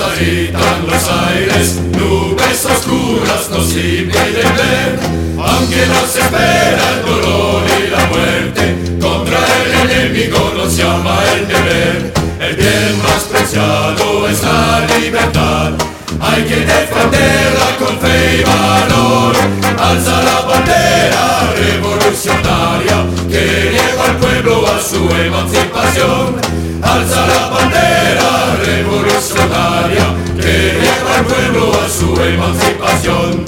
salita en Los Aires, nubes oscuras nos impiden ver, aunque nos espera el dolor y la muerte, contra el enemigo nos llama el deber, el bien más preciado es la libertad. Hay que defenderla con fe y valor. Alza la bandera revolucionaria su emancipación. Alza la bandera revolucionaria que lleva al pueblo a su emancipación.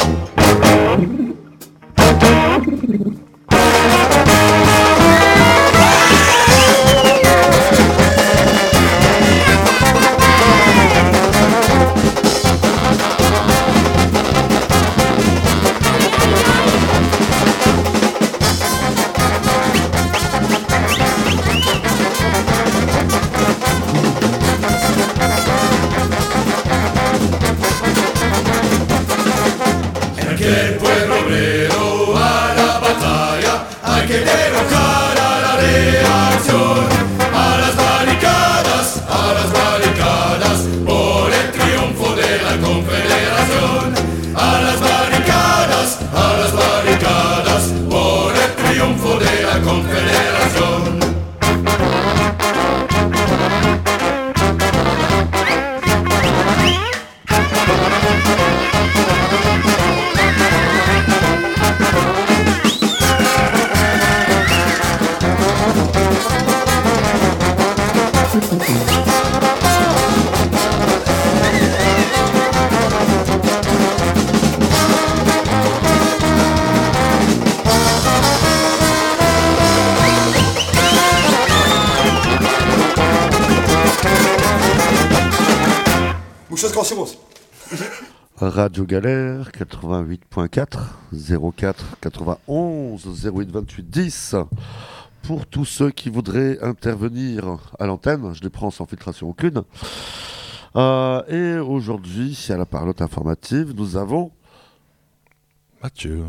Radio Galère 88.4 04 91 08 28 10 pour tous ceux qui voudraient intervenir à l'antenne, je les prends sans filtration aucune. Euh, et aujourd'hui, à la parlotte informative, nous avons Mathieu.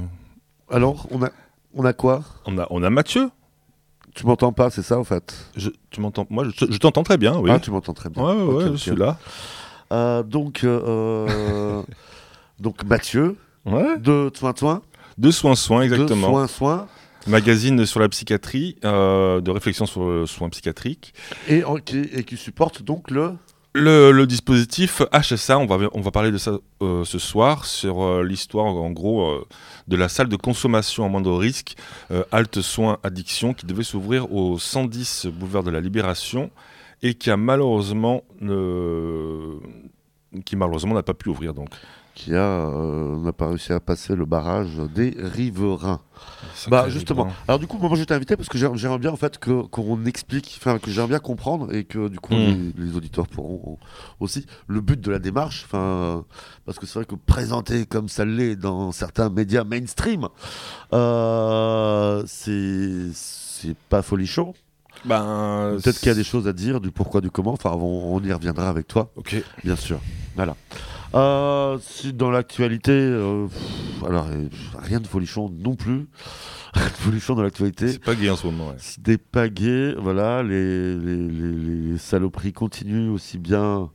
Alors, on a, on a quoi? On a, on a Mathieu. Tu m'entends pas, c'est ça en fait? Je, Tu m'entends Moi, je, je t'entends très bien, oui. Ah, tu m'entends très bien. Ouais, ouais, okay, ouais je suis là. Euh, donc, euh, donc Mathieu, ouais. de Soin Soin. De Soin Soin, exactement. De Soin Soin. Magazine sur la psychiatrie, euh, de réflexion sur le soin psychiatrique. Et, qui, et qui supporte donc le le, le, dispositif HSA, on va, on va parler de ça euh, ce soir, sur euh, l'histoire en gros euh, de la salle de consommation en moindre risque, Halte Soins Addiction, qui devait s'ouvrir au 110 boulevard de la Libération et qui a malheureusement, qui malheureusement n'a pas pu ouvrir donc qui a n'a pas réussi à passer le barrage des riverains. Bah justement. Alors du coup, moi je t'ai invité parce que j'aimerais bien en fait que qu'on explique, enfin que j'aimerais bien comprendre et que du coup mm. les, les, auditeurs pourront aussi le but de la démarche. Enfin parce que c'est vrai que présenter comme ça l'est dans certains médias mainstream, euh, c'est c'est pas folichon. Ben, Peut-être qu'il y a des choses à dire du pourquoi, du comment. Enfin, on, on y reviendra avec toi. Ok. Bien sûr. Voilà. Euh, si dans l'actualité, euh, alors euh, rien de folichon non plus. Rien de folichon dans l'actualité. C'est pas gay en ce moment. Ouais. C'est des pas voilà. Les, les, les, les, saloperies continuent aussi bien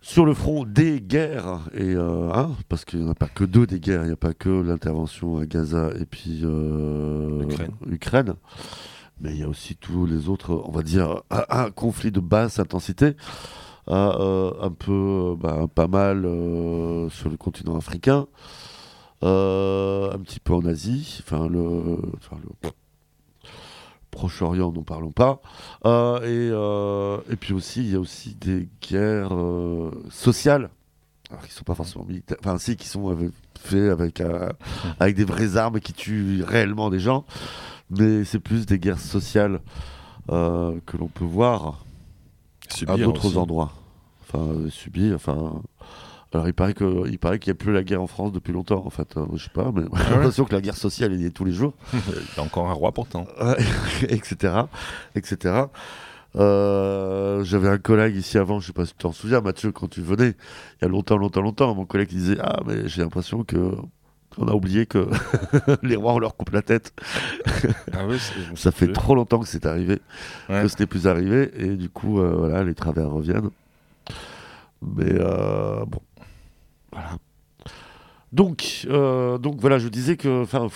sur le front des guerres et hein, parce qu'il n'y a pas que deux des guerres, il n'y a pas que l'intervention à Gaza et puis Ukraine. Ukraine. Mais il y a aussi tous les autres, on va dire, un, conflit de basse intensité. Euh, un peu, bah, pas mal euh, sur le continent africain, euh, un petit peu en Asie, enfin le, Proche-Orient, n'en parlons pas, et, et puis aussi il y a aussi des guerres sociales, qui sont pas forcément militaires, enfin si, qui sont faits avec avec des vraies armes qui tuent réellement des gens, mais c'est plus des guerres sociales que l'on peut voir à d'autres endroits. Enfin, subi, enfin. Alors il paraît que il paraît qu'il n'y a plus la guerre en France depuis longtemps en fait. Euh, je sais pas, mais j'ai Ah l'impression que la guerre sociale elle y est tous les jours, Il y a encore un roi pourtant. etc., etc. Euh, J'avais un collègue ici avant, je sais pas si tu t'en souviens, Mathieu, quand tu venais, il y a longtemps, longtemps, longtemps, mon collègue disait ah mais j'ai l'impression que on a oublié que les rois on leur coupe la tête. Ah oui, Ça fait trop longtemps que c'est arrivé, Ouais. que ce n'est plus arrivé, et du coup euh, voilà les travers reviennent. Mais euh, bon, voilà. Donc, euh, donc voilà, je disais que, enfin,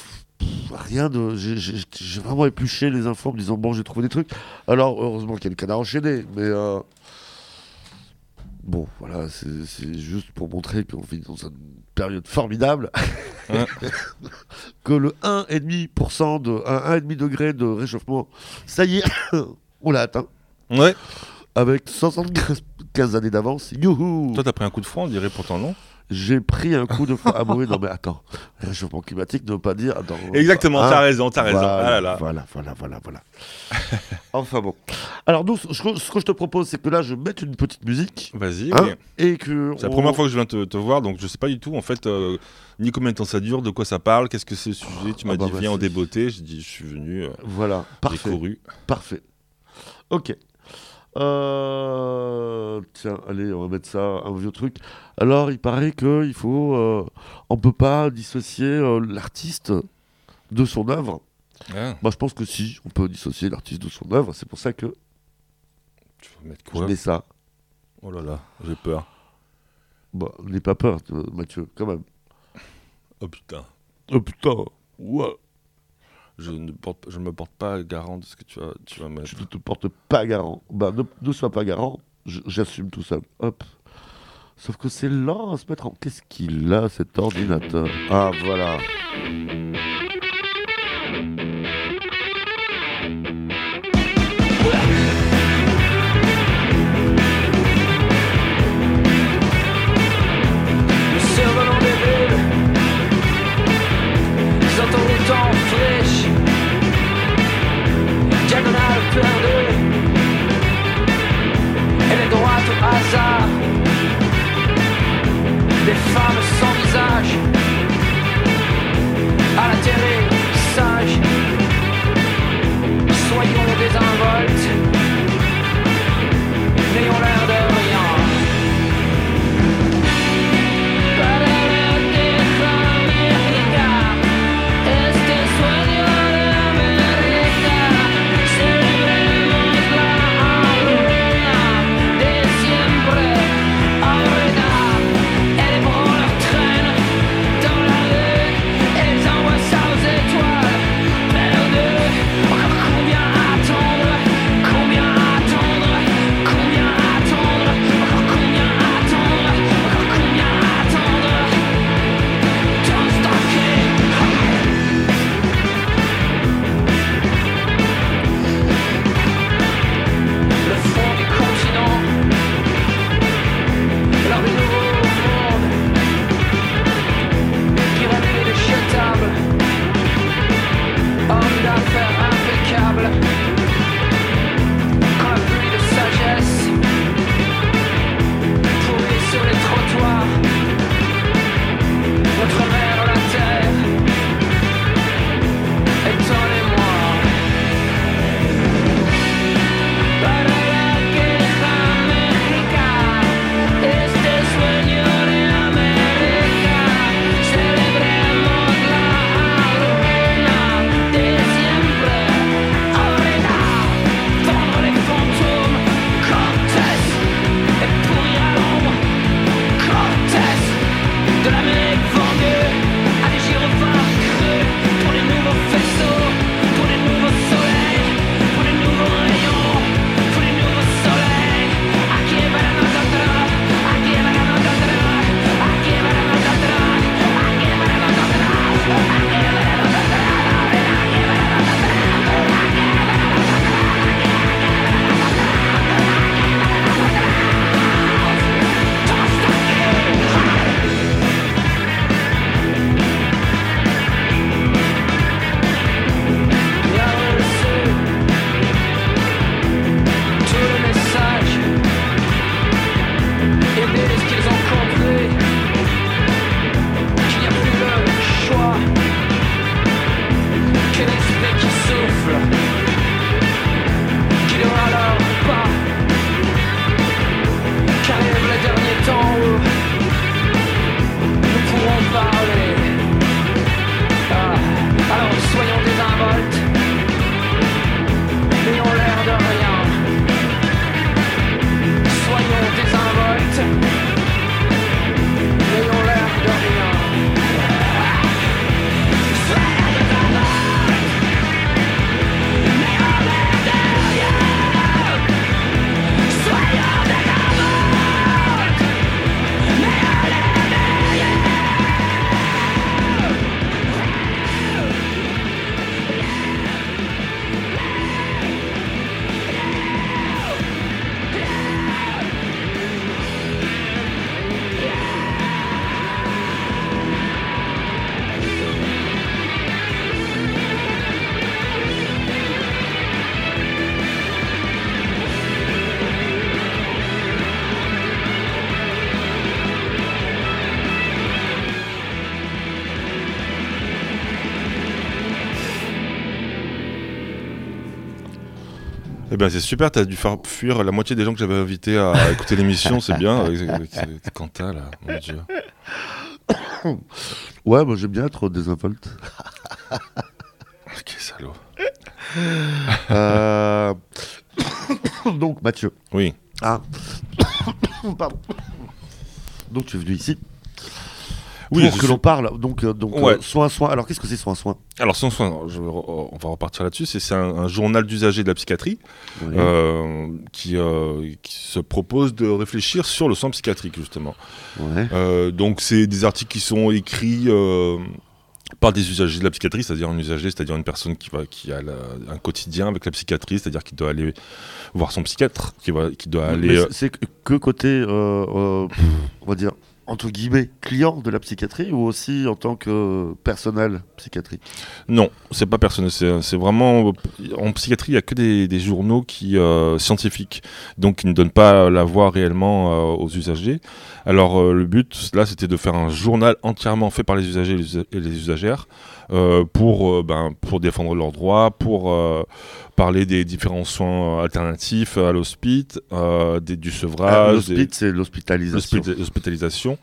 rien de, j'ai- vraiment épluché les infos en me disant bon, j'ai trouvé des trucs. Alors heureusement qu'il y a le canard enchaîné, mais bon, voilà, c'est juste pour montrer qu'on vit dans une période formidable. Ouais. que le 1,5% de un 1,5 degré de réchauffement, ça y est, on l'a atteint Ouais. avec 75 années d'avance. Youhou Toi, t'as pris un coup de froid, on dirait pourtant non? J'ai pris un coup de froid. Ah oui, non mais attends, réchauffement climatique ne veut pas dire. Attends, Exactement, hein t'as raison, t'as raison. Voilà, Ah là là. voilà, voilà, voilà, voilà. enfin bon. Alors nous, ce que ce que je te propose, c'est que là, je mette une petite musique Vas-y. hein, oui. et que. C'est la première fois que je viens te, te voir, donc je sais pas du tout en fait euh, ni combien de temps ça dure, de quoi ça parle, qu'est-ce que c'est le sujet. Tu m'as Ah bah, dit bah, viens au c'est- débeauté, j'ai dit je suis venu, euh, Voilà, j'ai parfait, couru. parfait. Ok. Euh, Tiens, allez, on va mettre ça, un vieux truc. Alors, il paraît que il faut, euh, on peut pas dissocier euh, l'artiste de son œuvre. Ah, Moi, je pense que si, on peut dissocier l'artiste de son œuvre. C'est pour ça que tu vas mettre je quoi mets ça. Oh là là, j'ai peur. Bon, n'aie pas peur, Mathieu, quand même. Oh putain. Oh putain, ouais. Je ne, porte, je me porte pas garant de ce que tu vas, tu vas mettre. Je ne te porte pas garant. Bah, ne, ne sois pas garant, j'assume tout seul. Hop. Sauf que c'est lent à se mettre en. Qu'est-ce qu'il a, cet ordinateur? Ah, voilà. femme sans visage, à la télé, sage, soyons désinvoltes, n'ayons la Eh ben c'est super, t'as dû faire fuir la moitié des gens que j'avais invités à écouter l'émission, c'est bien. Quentin là, mon dieu. Ouais, moi j'aime bien être désinvolte. Quel salaud. Euh, Donc Mathieu. Oui. Ah. Pardon. Donc tu es venu ici Oui, pour que l'on parle. Donc, euh, donc Ouais. euh, soin, soin. Alors qu'est-ce que c'est soin, soin? Alors, soin, je- on va repartir là-dessus. C'est un, un journal d'usagers de la psychiatrie euh, qui, euh, qui se propose de réfléchir sur le soin psychiatrique, justement. Ouais. Donc, c'est des articles qui sont écrits par des usagers de la psychiatrie, c'est-à-dire un usager, c'est-à-dire une personne qui, va, qui a la- un quotidien avec la psychiatrie, c'est-à-dire qui doit aller voir son psychiatre, qui, va, qui doit aller. C'est- que- côté, euh, euh, on va dire entre guillemets, client de la psychiatrie ou aussi en tant que personnel psychiatrique Non, c'est pas personnel. C'est vraiment en psychiatrie, il y a que des, des journaux qui euh, scientifiques, donc qui ne donnent pas la voix réellement euh, aux usagers. Alors euh, le but là, c'était de faire un journal entièrement fait par les usagers et les usagères euh, pour euh, ben, pour défendre leurs droits, pour parler des différents soins alternatifs à l'hospice, du Ah, sevrage, L'hospice, c'est l'hospitalisation. l'hospita- l'hospitalisation,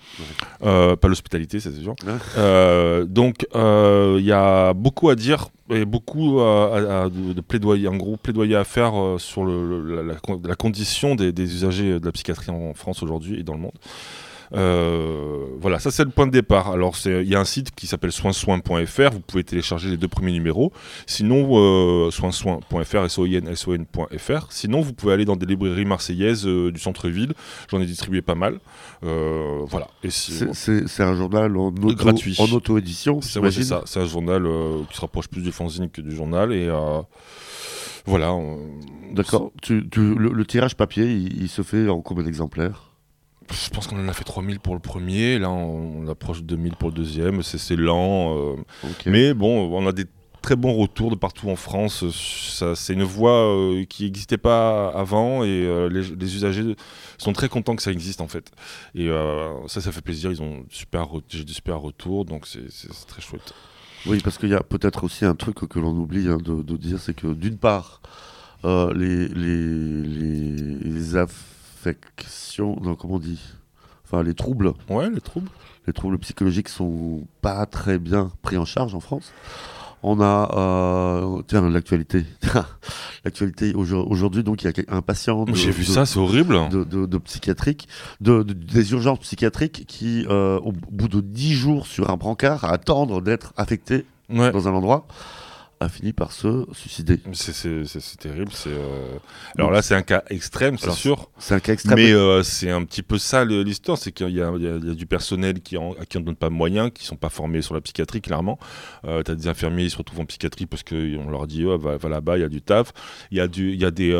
pas l'hospitalité, c'est sûr. Ouais. Donc il y a beaucoup à dire et beaucoup de, de plaidoyer, un gros plaidoyer à faire euh, sur la, la con- la condition des usagers de la psychiatrie en France aujourd'hui et dans le monde. Euh, voilà, ça c'est le point de départ. Alors il y a un site qui s'appelle soinsoin.fr, vous pouvez télécharger les deux premiers numéros. Sinon, euh, soinsoin.fr. Sinon, vous pouvez aller dans des librairies marseillaises euh, du centre-ville. J'en ai distribué pas mal. Euh, voilà. C'est- un journal en auto, Gratuit. en auto-édition, c'est ouais, ça, c'est un journal qui se rapproche plus du fanzine que du journal et voilà. D'accord. Le tirage papier, il, il se fait en combien d'exemplaires? Je pense qu'on en a fait 3000 pour le premier, là on, on approche de 2000 pour le deuxième, c'est lent. euh, mais bon, on a des très bons retours de partout en France. Ça, C'est une voie euh, qui n'existait pas avant et euh, les, les usagers sont très contents que ça existe en fait. Et euh, ça, ça fait plaisir. Ils ont super, j'ai des super retours, donc c'est très chouette. Oui, parce qu'il y a peut-être aussi un truc que l'on oublie hein, de, de dire, c'est que d'une part, euh, les, les, les, les affections, non, comment on dit? Enfin, les troubles, Ouais, les troubles. les troubles psychologiques sont pas très bien pris en charge en France. On a, euh, tiens, l'actualité. l'actualité aujourd- aujourd'hui, donc il y a un patient. de- J'ai vu de- ça, c'est horrible. de, de, de psychiatrique, de, de- des urgences psychiatriques qui, euh, au bout de 10 jours sur un brancard, à attendre d'être affecté Ouais. dans un endroit, a fini par se suicider. C'est- terrible. c'est, euh, Alors là, c'est un cas extrême, c'est sûr. C'est un cas extrême. Mais euh, c'est un petit peu ça l'histoire, c'est qu'il y, a- y y du personnel qui en- à qui on ne donne pas de moyens, qui sont pas formés sur la psychiatrie, clairement. Euh, tu as des infirmiers, ils se retrouvent en psychiatrie parce qu'on leur dit oh, va, va là-bas, il y a du taf. Il y a, du, il y, a des,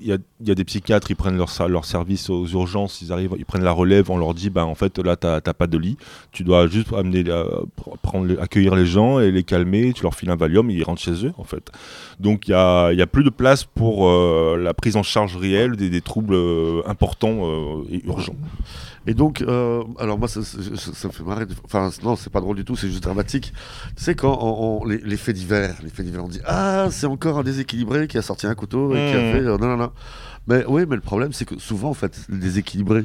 il y, a, il y a des psychiatres, ils prennent leur, service aux urgences, ils arrivent, ils prennent la relève, on leur dit bah, en fait là, tu n'as pas de lit, tu dois juste amener, euh, pr- prendre, accueillir les gens et les calmer, tu leur files un Valium, ils rentrent chez eux, en fait. Donc il y a, y a plus de place pour euh, la prise en charge réelle des, des troubles euh, importants euh, et urgents. Et donc, euh, alors moi, ça, ça- ça- ça me fait marrer. Enfin, non, c'est pas drôle du tout, c'est juste dramatique. Tu sais, quand on, on- les, les faits divers, les faits divers, on dit Ah, c'est encore un déséquilibré qui a sorti un couteau et qui a Mhm. fait. euh, non, non, non. Mais oui, mais le problème, c'est que souvent, en fait, les déséquilibrés,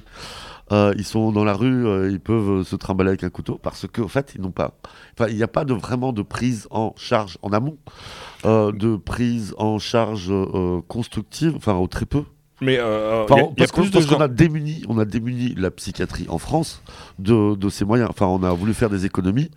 euh, ils sont dans la rue, euh, ils peuvent euh, se trimballer avec un couteau parce qu'en fait, ils n'ont pas. Enfin, il n'y a pas de, vraiment de prise en charge en amont, euh, de prise en charge constructive, enfin, au très peu. Mais euh, Enfin, y a- parce qu'on plus de parce qu'on gens- a démuni, on a démuni la psychiatrie en France de, de ses moyens. Enfin, on a voulu faire des économies,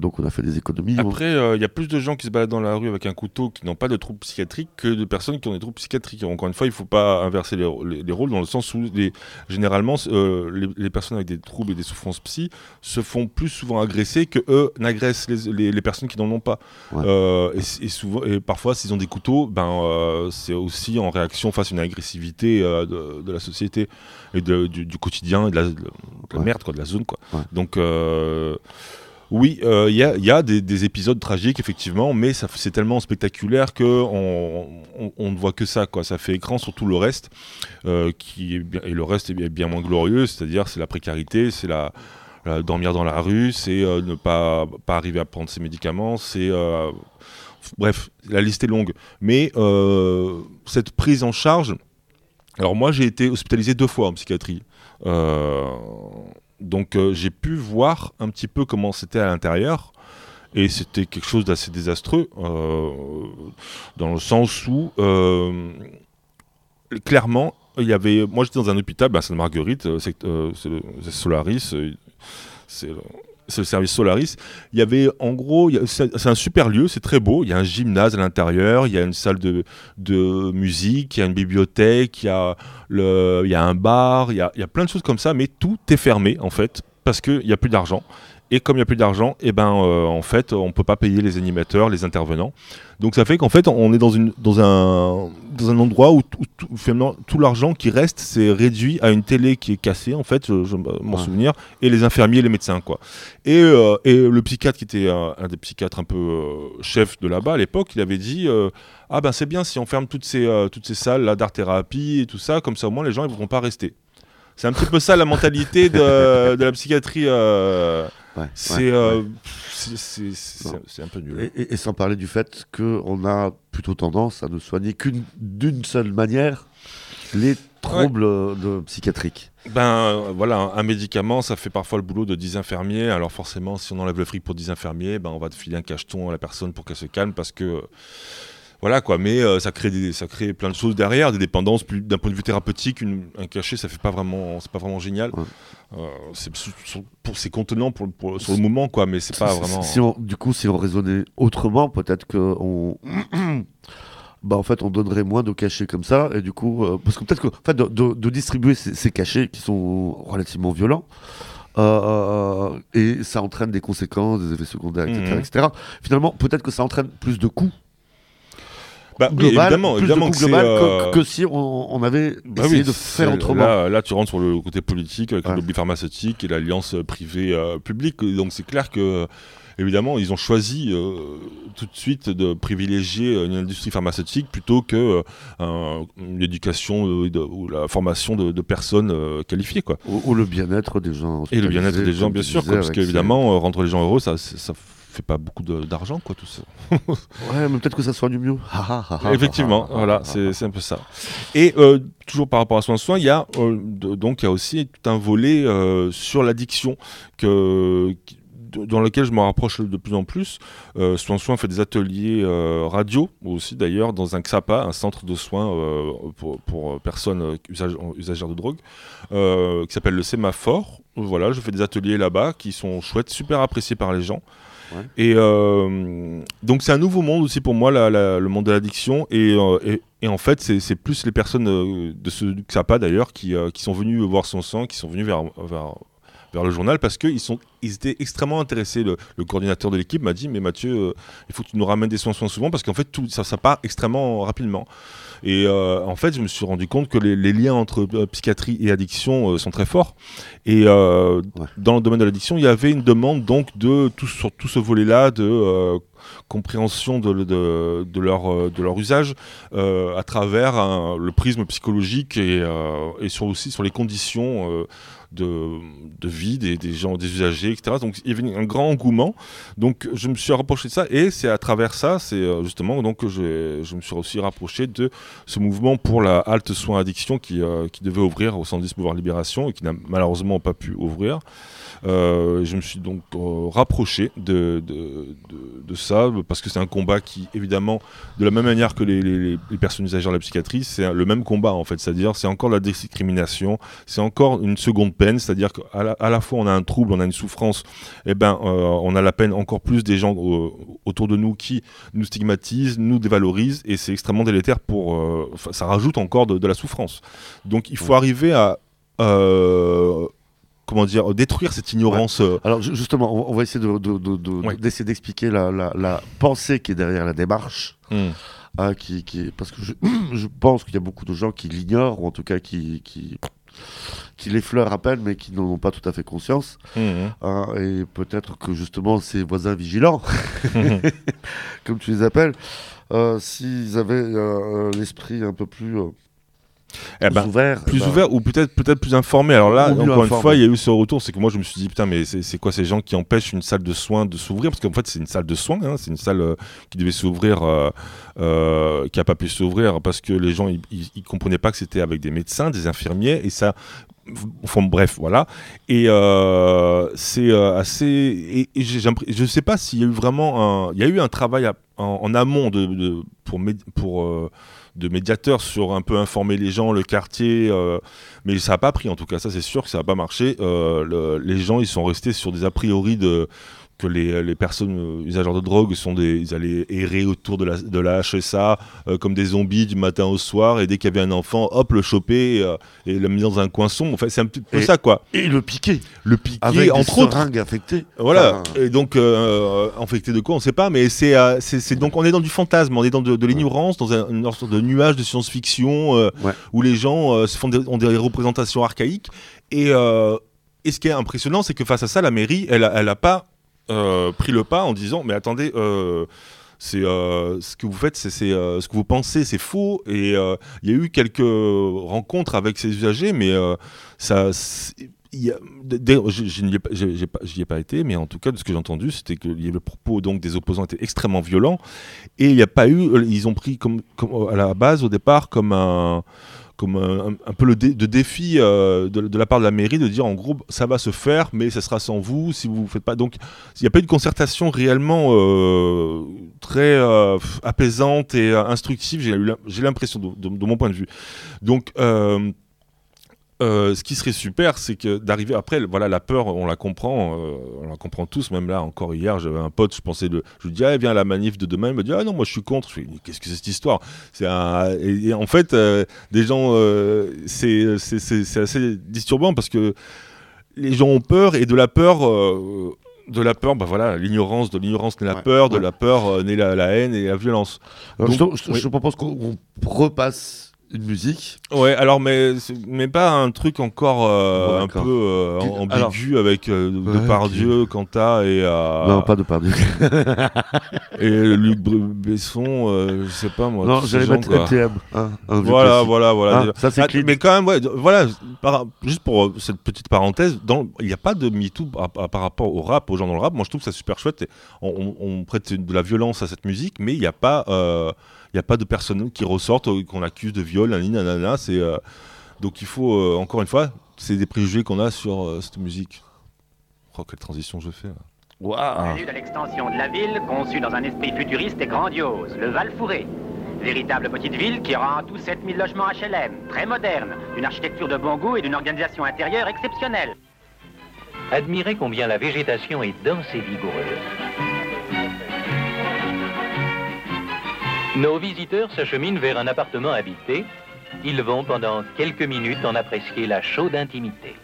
donc on a fait des économies. on- Après, euh, il y a plus de gens qui se baladent dans la rue avec un couteau qui n'ont pas de troubles psychiatriques que de personnes qui ont des troubles psychiatriques. Encore une fois, il ne faut pas inverser les, les- les rôles dans le sens où, les, généralement, euh, les, les personnes avec des troubles et des souffrances psy se font plus souvent agresser que eux n'agressent les, personnes qui n'en ont pas. Ouais. Euh, et, et souvent, et parfois, s'ils ont des couteaux, ben, c'est aussi en réaction face à une agressivité de, de la société et de- du, du quotidien et de la, de la Ouais. merde, quoi, de la zone. Quoi. Ouais. Donc. Euh, oui, euh, il y a, il y a des, des épisodes tragiques, effectivement, mais c'est tellement spectaculaire que on, ne voit que ça. Quoi. Ça fait écran sur tout le reste, euh, qui est et le reste est bien, moins glorieux, c'est-à-dire c'est la précarité, c'est la, dormir dans la rue, c'est euh, ne pas, arriver à prendre ses médicaments, c'est euh, Bref, la liste est longue. Mais euh, cette prise en charge. Alors, moi, j'ai été hospitalisé deux fois en psychiatrie. Euh, donc, euh, j'ai pu voir un petit peu comment c'était à l'intérieur. Et c'était quelque chose d'assez désastreux, euh, dans le sens où, euh, clairement, il y avait. Moi, j'étais dans un hôpital, euh, c'est euh, c'est Solaris, c'est c'est le service Solaris. Il y avait, en gros, c'est un super lieu, c'est très beau. Il y a un gymnase à l'intérieur, il y a une salle de, musique, il y a une bibliothèque, il y a, un bar, il y a plein de choses comme ça, mais tout est fermé, en fait, parce qu'il n'y a plus d'argent. Et comme il n'y a plus d'argent, eh ben, euh, en fait, on ne peut pas payer les animateurs, les intervenants. Donc ça fait qu'en fait, on est dans, une, dans, un, dans un endroit où, finalement, tout l'argent qui reste, c'est réduit à une télé qui est cassée, en fait, je, je m'en Ouais. souvenir, et les infirmiers les médecins, quoi. Et, euh, et le psychiatre, qui était un, un des psychiatres un peu euh, chef de là-bas à l'époque, il avait dit euh, Ah ben c'est bien si on ferme toutes ces, euh, toutes ces salles d'art-thérapie et tout ça, comme ça au moins les gens ne voudront pas rester. C'est un petit peu ça la mentalité de, de la psychiatrie. euh, Ouais, c'est ouais, euh, ouais. c'est- un peu nul. Et, et- et sans parler du fait qu'on a plutôt tendance à ne soigner qu'une d'une seule manière les troubles de psychiatriques. Ben euh, voilà, un médicament, ça fait parfois le boulot de 10 infirmiers. Alors forcément, si on enlève le fric pour 10 infirmiers, ben on va te filer un cacheton à la personne pour qu'elle se calme parce que euh, voilà quoi. Mais euh, ça crée des, ça crée plein de choses derrière, des dépendances. D'un point de vue thérapeutique, une- un cachet, ça fait pas vraiment, c'est pas vraiment génial. Ouais. Euh, c'est pour- c'est contenant pour, pour- sur le moment quoi, mais c'est pas vraiment. si on- du coup, si on raisonnait autrement, peut-être que on... bah, en fait, on donnerait moins de cachets comme ça, et du coup, euh, parce que peut-être que, en fait, de, de- de distribuer ces, ces cachets qui sont relativement violents. euh, et ça entraîne des conséquences, des effets secondaires, etc. Mhm. etc. Finalement, peut-être que ça entraîne plus de coûts Bah, oui, global, évidemment, plus évidemment de que global euh, que, que si on, on avait Bah essayé oui, de faire autrement. Là, là, tu rentres sur le côté politique avec Ouais. le lobby pharmaceutique et l'alliance euh, privée-publique. Donc c'est clair que, évidemment, ils ont choisi euh, tout de suite de privilégier euh, une industrie pharmaceutique plutôt que euh, un- une éducation euh, de- ou la formation de, de personnes euh, qualifiées. Quoi. Ou, ou le bien-être des gens. Et le bien-être des gens, bien sûr, quoi, parce qu'évidemment, euh, rendre les gens heureux, ça fait pas beaucoup d'argent, quoi, tout ça. Ouais, mais peut-être que ça soigne mieux. Effectivement, voilà, c'est un peu ça. Et euh, toujours par rapport à soin soin, il y a euh, de- donc il y a aussi tout un volet euh, sur l'addiction que dans lequel je me rapproche de plus en plus. Euh, soin soin fait des ateliers euh, radio aussi d'ailleurs dans un XAPA, un centre de soins euh, pour, pour personnes usagères de drogue, qui s'appelle le Sémaphore. Voilà, je fais des ateliers là-bas qui sont chouettes, super appréciés par les gens. Et euh, donc c'est un nouveau monde aussi pour moi, la- le monde de l'addiction. Et, euh, et- en fait, c'est plus les personnes euh, de ce XAPA d'ailleurs qui, qui sont venues voir son sang, qui sont venues vers, vers, le journal parce qu'ils ils étaient extrêmement intéressés. Le, coordinateur de l'équipe m'a dit Mais Mathieu, il faut que tu nous ramènes des soins soins souvent parce qu'en fait, tout, ça, ça part extrêmement rapidement. Et euh, en fait, je me suis rendu compte que les, les liens entre euh, psychiatrie et addiction euh, sont très forts. Et euh, Ouais. dans le domaine de l'addiction, il y avait une demande donc de tout, sur tout ce volet-là de euh, compréhension euh, de leur usage euh, à travers un- le prisme psychologique et, euh, et sur aussi sur les conditions de, vie des, gens, des usagers, etc. Donc il y avait un grand engouement. Donc je me suis rapproché de ça et c'est à travers ça, c'est justement donc que je, me suis aussi rapproché de ce mouvement pour la halte soins addiction qui, devait ouvrir au 110 Pouvoir Libération et qui n'a malheureusement pas pu ouvrir. Je me suis donc rapproché de, de parce que c'est un combat qui, évidemment, de la même manière que les, les- les personnes usagères de la psychiatrie, c'est le même combat en fait. C'est-à-dire, c'est encore la discrimination, c'est encore une seconde peine. C'est-à-dire qu'à la, à la fois on a un trouble, on a une souffrance, et ben euh, on a la peine encore plus des gens euh, autour de nous qui nous stigmatisent, nous dévalorisent, et c'est extrêmement délétère pour. euh, ça rajoute encore de, de la souffrance. Donc il faut arriver à. euh, comment dire, détruire cette ignorance. euh, Alors ju- justement, on, on va essayer de, de- de- de- Ouais. d'essayer d'expliquer la, la- la pensée qui est derrière la démarche. hmm. hein, qui, parce que je, je pense qu'il y a beaucoup de gens qui l'ignorent, ou en tout cas qui, qui, qui l'effleurent à peine, mais qui n'en ont pas tout à fait conscience. Mhm. hein, et peut-être que justement ces voisins vigilants, comme tu les appelles, euh, s'ils avaient euh, euh, l'esprit un peu plus euh, Eh ben, ouvert. plus bah, ouvert ou peut-être peut-être plus informé. Alors là, Ou encore une fois, il y a eu ce retour, c'est que moi je me suis dit putain, mais c'est c'est quoi ces gens qui empêchent une salle de soins de s'ouvrir? Parce qu'en fait, c'est une salle de soins, hein, c'est une salle euh, qui devait s'ouvrir, euh, euh, qui a pas pu s'ouvrir parce que les gens ils, ils- ils comprenaient pas que c'était avec des médecins, des infirmiers et ça. Bref, voilà. Et euh, c'est euh, assez. Et, je sais pas s'il y a eu vraiment un. Il y a eu un travail en, amont de, de- pour, euh, de médiateurs sur un peu informer les gens, le quartier. mais ça n'a pas pris en tout cas, ça c'est sûr que ça n'a pas marché. Le- les gens ils sont restés sur des a priori de que les, les personnes euh, usageurs de drogue sont des, ils allaient errer autour de la, de la HSA euh, comme des zombies du matin au soir et dès qu'il y avait un enfant, hop le choper euh, et le mettre dans un coin sombre. Enfin c'est un petit peu Et- ça quoi. Et le piquer. Le piquer Avec des entre autres. seringues affectées. Voilà. Enfin, Et donc, euh, infecté de quoi, on ne sait pas, mais c'est, euh, c'est, donc on est dans du fantasme, on est dans de, de l'ignorance, dans un, une sorte de nuage de science-fiction euh, Ouais. où les gens euh, se font des, ont des représentations archaïques. Et, euh, et ce qui est impressionnant, c'est que face à ça, la mairie, elle, a- elle a pas euh, pris le pas en disant, mais attendez. euh, c'est euh, ce que vous faites, c'est, euh, ce que vous pensez, c'est faux. Et euh, il y a eu quelques rencontres avec ces usagers, mais euh, ça, c'est- il y a- d'ailleurs, je, je n'y ai, j'y ai pas été, mais en tout cas, de ce que j'ai entendu, c'était que les propos donc des opposants étaient extrêmement violents, et il n'y a pas eu, euh, ils ont pris comme à la base au départ comme un comme un, peu le de défi euh, de, la part de la mairie de dire en gros ça va se faire mais ça sera sans vous si vous faites pas. Donc il n'y a pas eu de concertation réellement euh, très euh, apaisante et instructive j'ai l'impression de, de- de mon point de vue. Donc euh, ce qui serait super, c'est que d'arriver après, voilà, la peur, on la comprend, euh, on la comprend tous. Même là, encore hier, j'avais un pote, je pensais, de, je lui dis, ah, viens à la manif de demain. Il me dit, ah non, moi je suis contre. Je qu'est-ce que c'est cette histoire? C'est un... et, et en fait, euh, des gens, c'est assez disturbant parce que les gens ont peur et de la peur. de la peur, bah voilà, l'ignorance, de l'ignorance naît la Ouais, peur, de la peur naît la, la haine et la violence. alors, je, te- je oui. propose qu'on on repasse une musique. Ouais, alors mais mais pas un truc encore euh, un peu euh, ambigu avec euh, Ouais, Depardieu, Quanta et euh, Non, pas de pardon. et Luc Besson, euh, je sais pas moi. non, j'allais mettre. MTM. hein, Voilà, voilà, voilà. Ah, ça, c'est Ah, mais quand même, ouais, voilà, par- juste pour euh, cette petite parenthèse, dans- il n'y a pas de MeToo par, rapport au rap, aux gens dans le rap. Moi, je trouve ça super chouette. et on, on- on prête de la violence à cette musique, mais il n'y a pas, euh, il y a pas de personnes qui ressortent, euh, qu'on accuse de viol, nanana. C'est euh, donc il faut euh, encore une fois, c'est des préjugés qu'on a sur euh, cette musique. Oh, quelle transition je fais. là. À l'extension de la ville, conçue dans un esprit futuriste et grandiose, le Val Fouré. Véritable petite ville qui aura en tout 7000 logements HLM, très moderne, d'une architecture de bon goût et d'une organisation intérieure exceptionnelle. Admirez combien la végétation est dense et vigoureuse. Nos visiteurs s'acheminent vers un appartement habité. Ils vont pendant quelques minutes en apprécier la chaude intimité.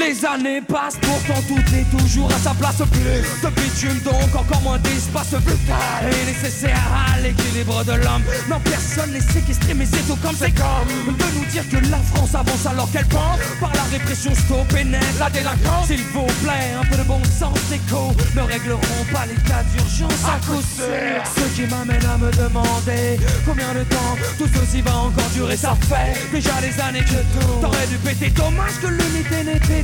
Les années passent, pourtant tout est toujours à sa place. Plus de bitume, donc encore moins d'espace vital est nécessaire à l'équilibre de l'homme. Non, personne n'est séquestré, mais c'est tout comme c'est comme de nous dire que la France avance alors qu'elle pense par la répression stop et la délinquance. S'il vous plaît, un peu de bon sens écho ne régleront pas l'état d'urgence à coup sûr. Ce qui m'amène à me demander combien de temps tout ceci va encore durer. Ça fait déjà des années que tout t'aurais dû péter. Dommage que l'unité n'ait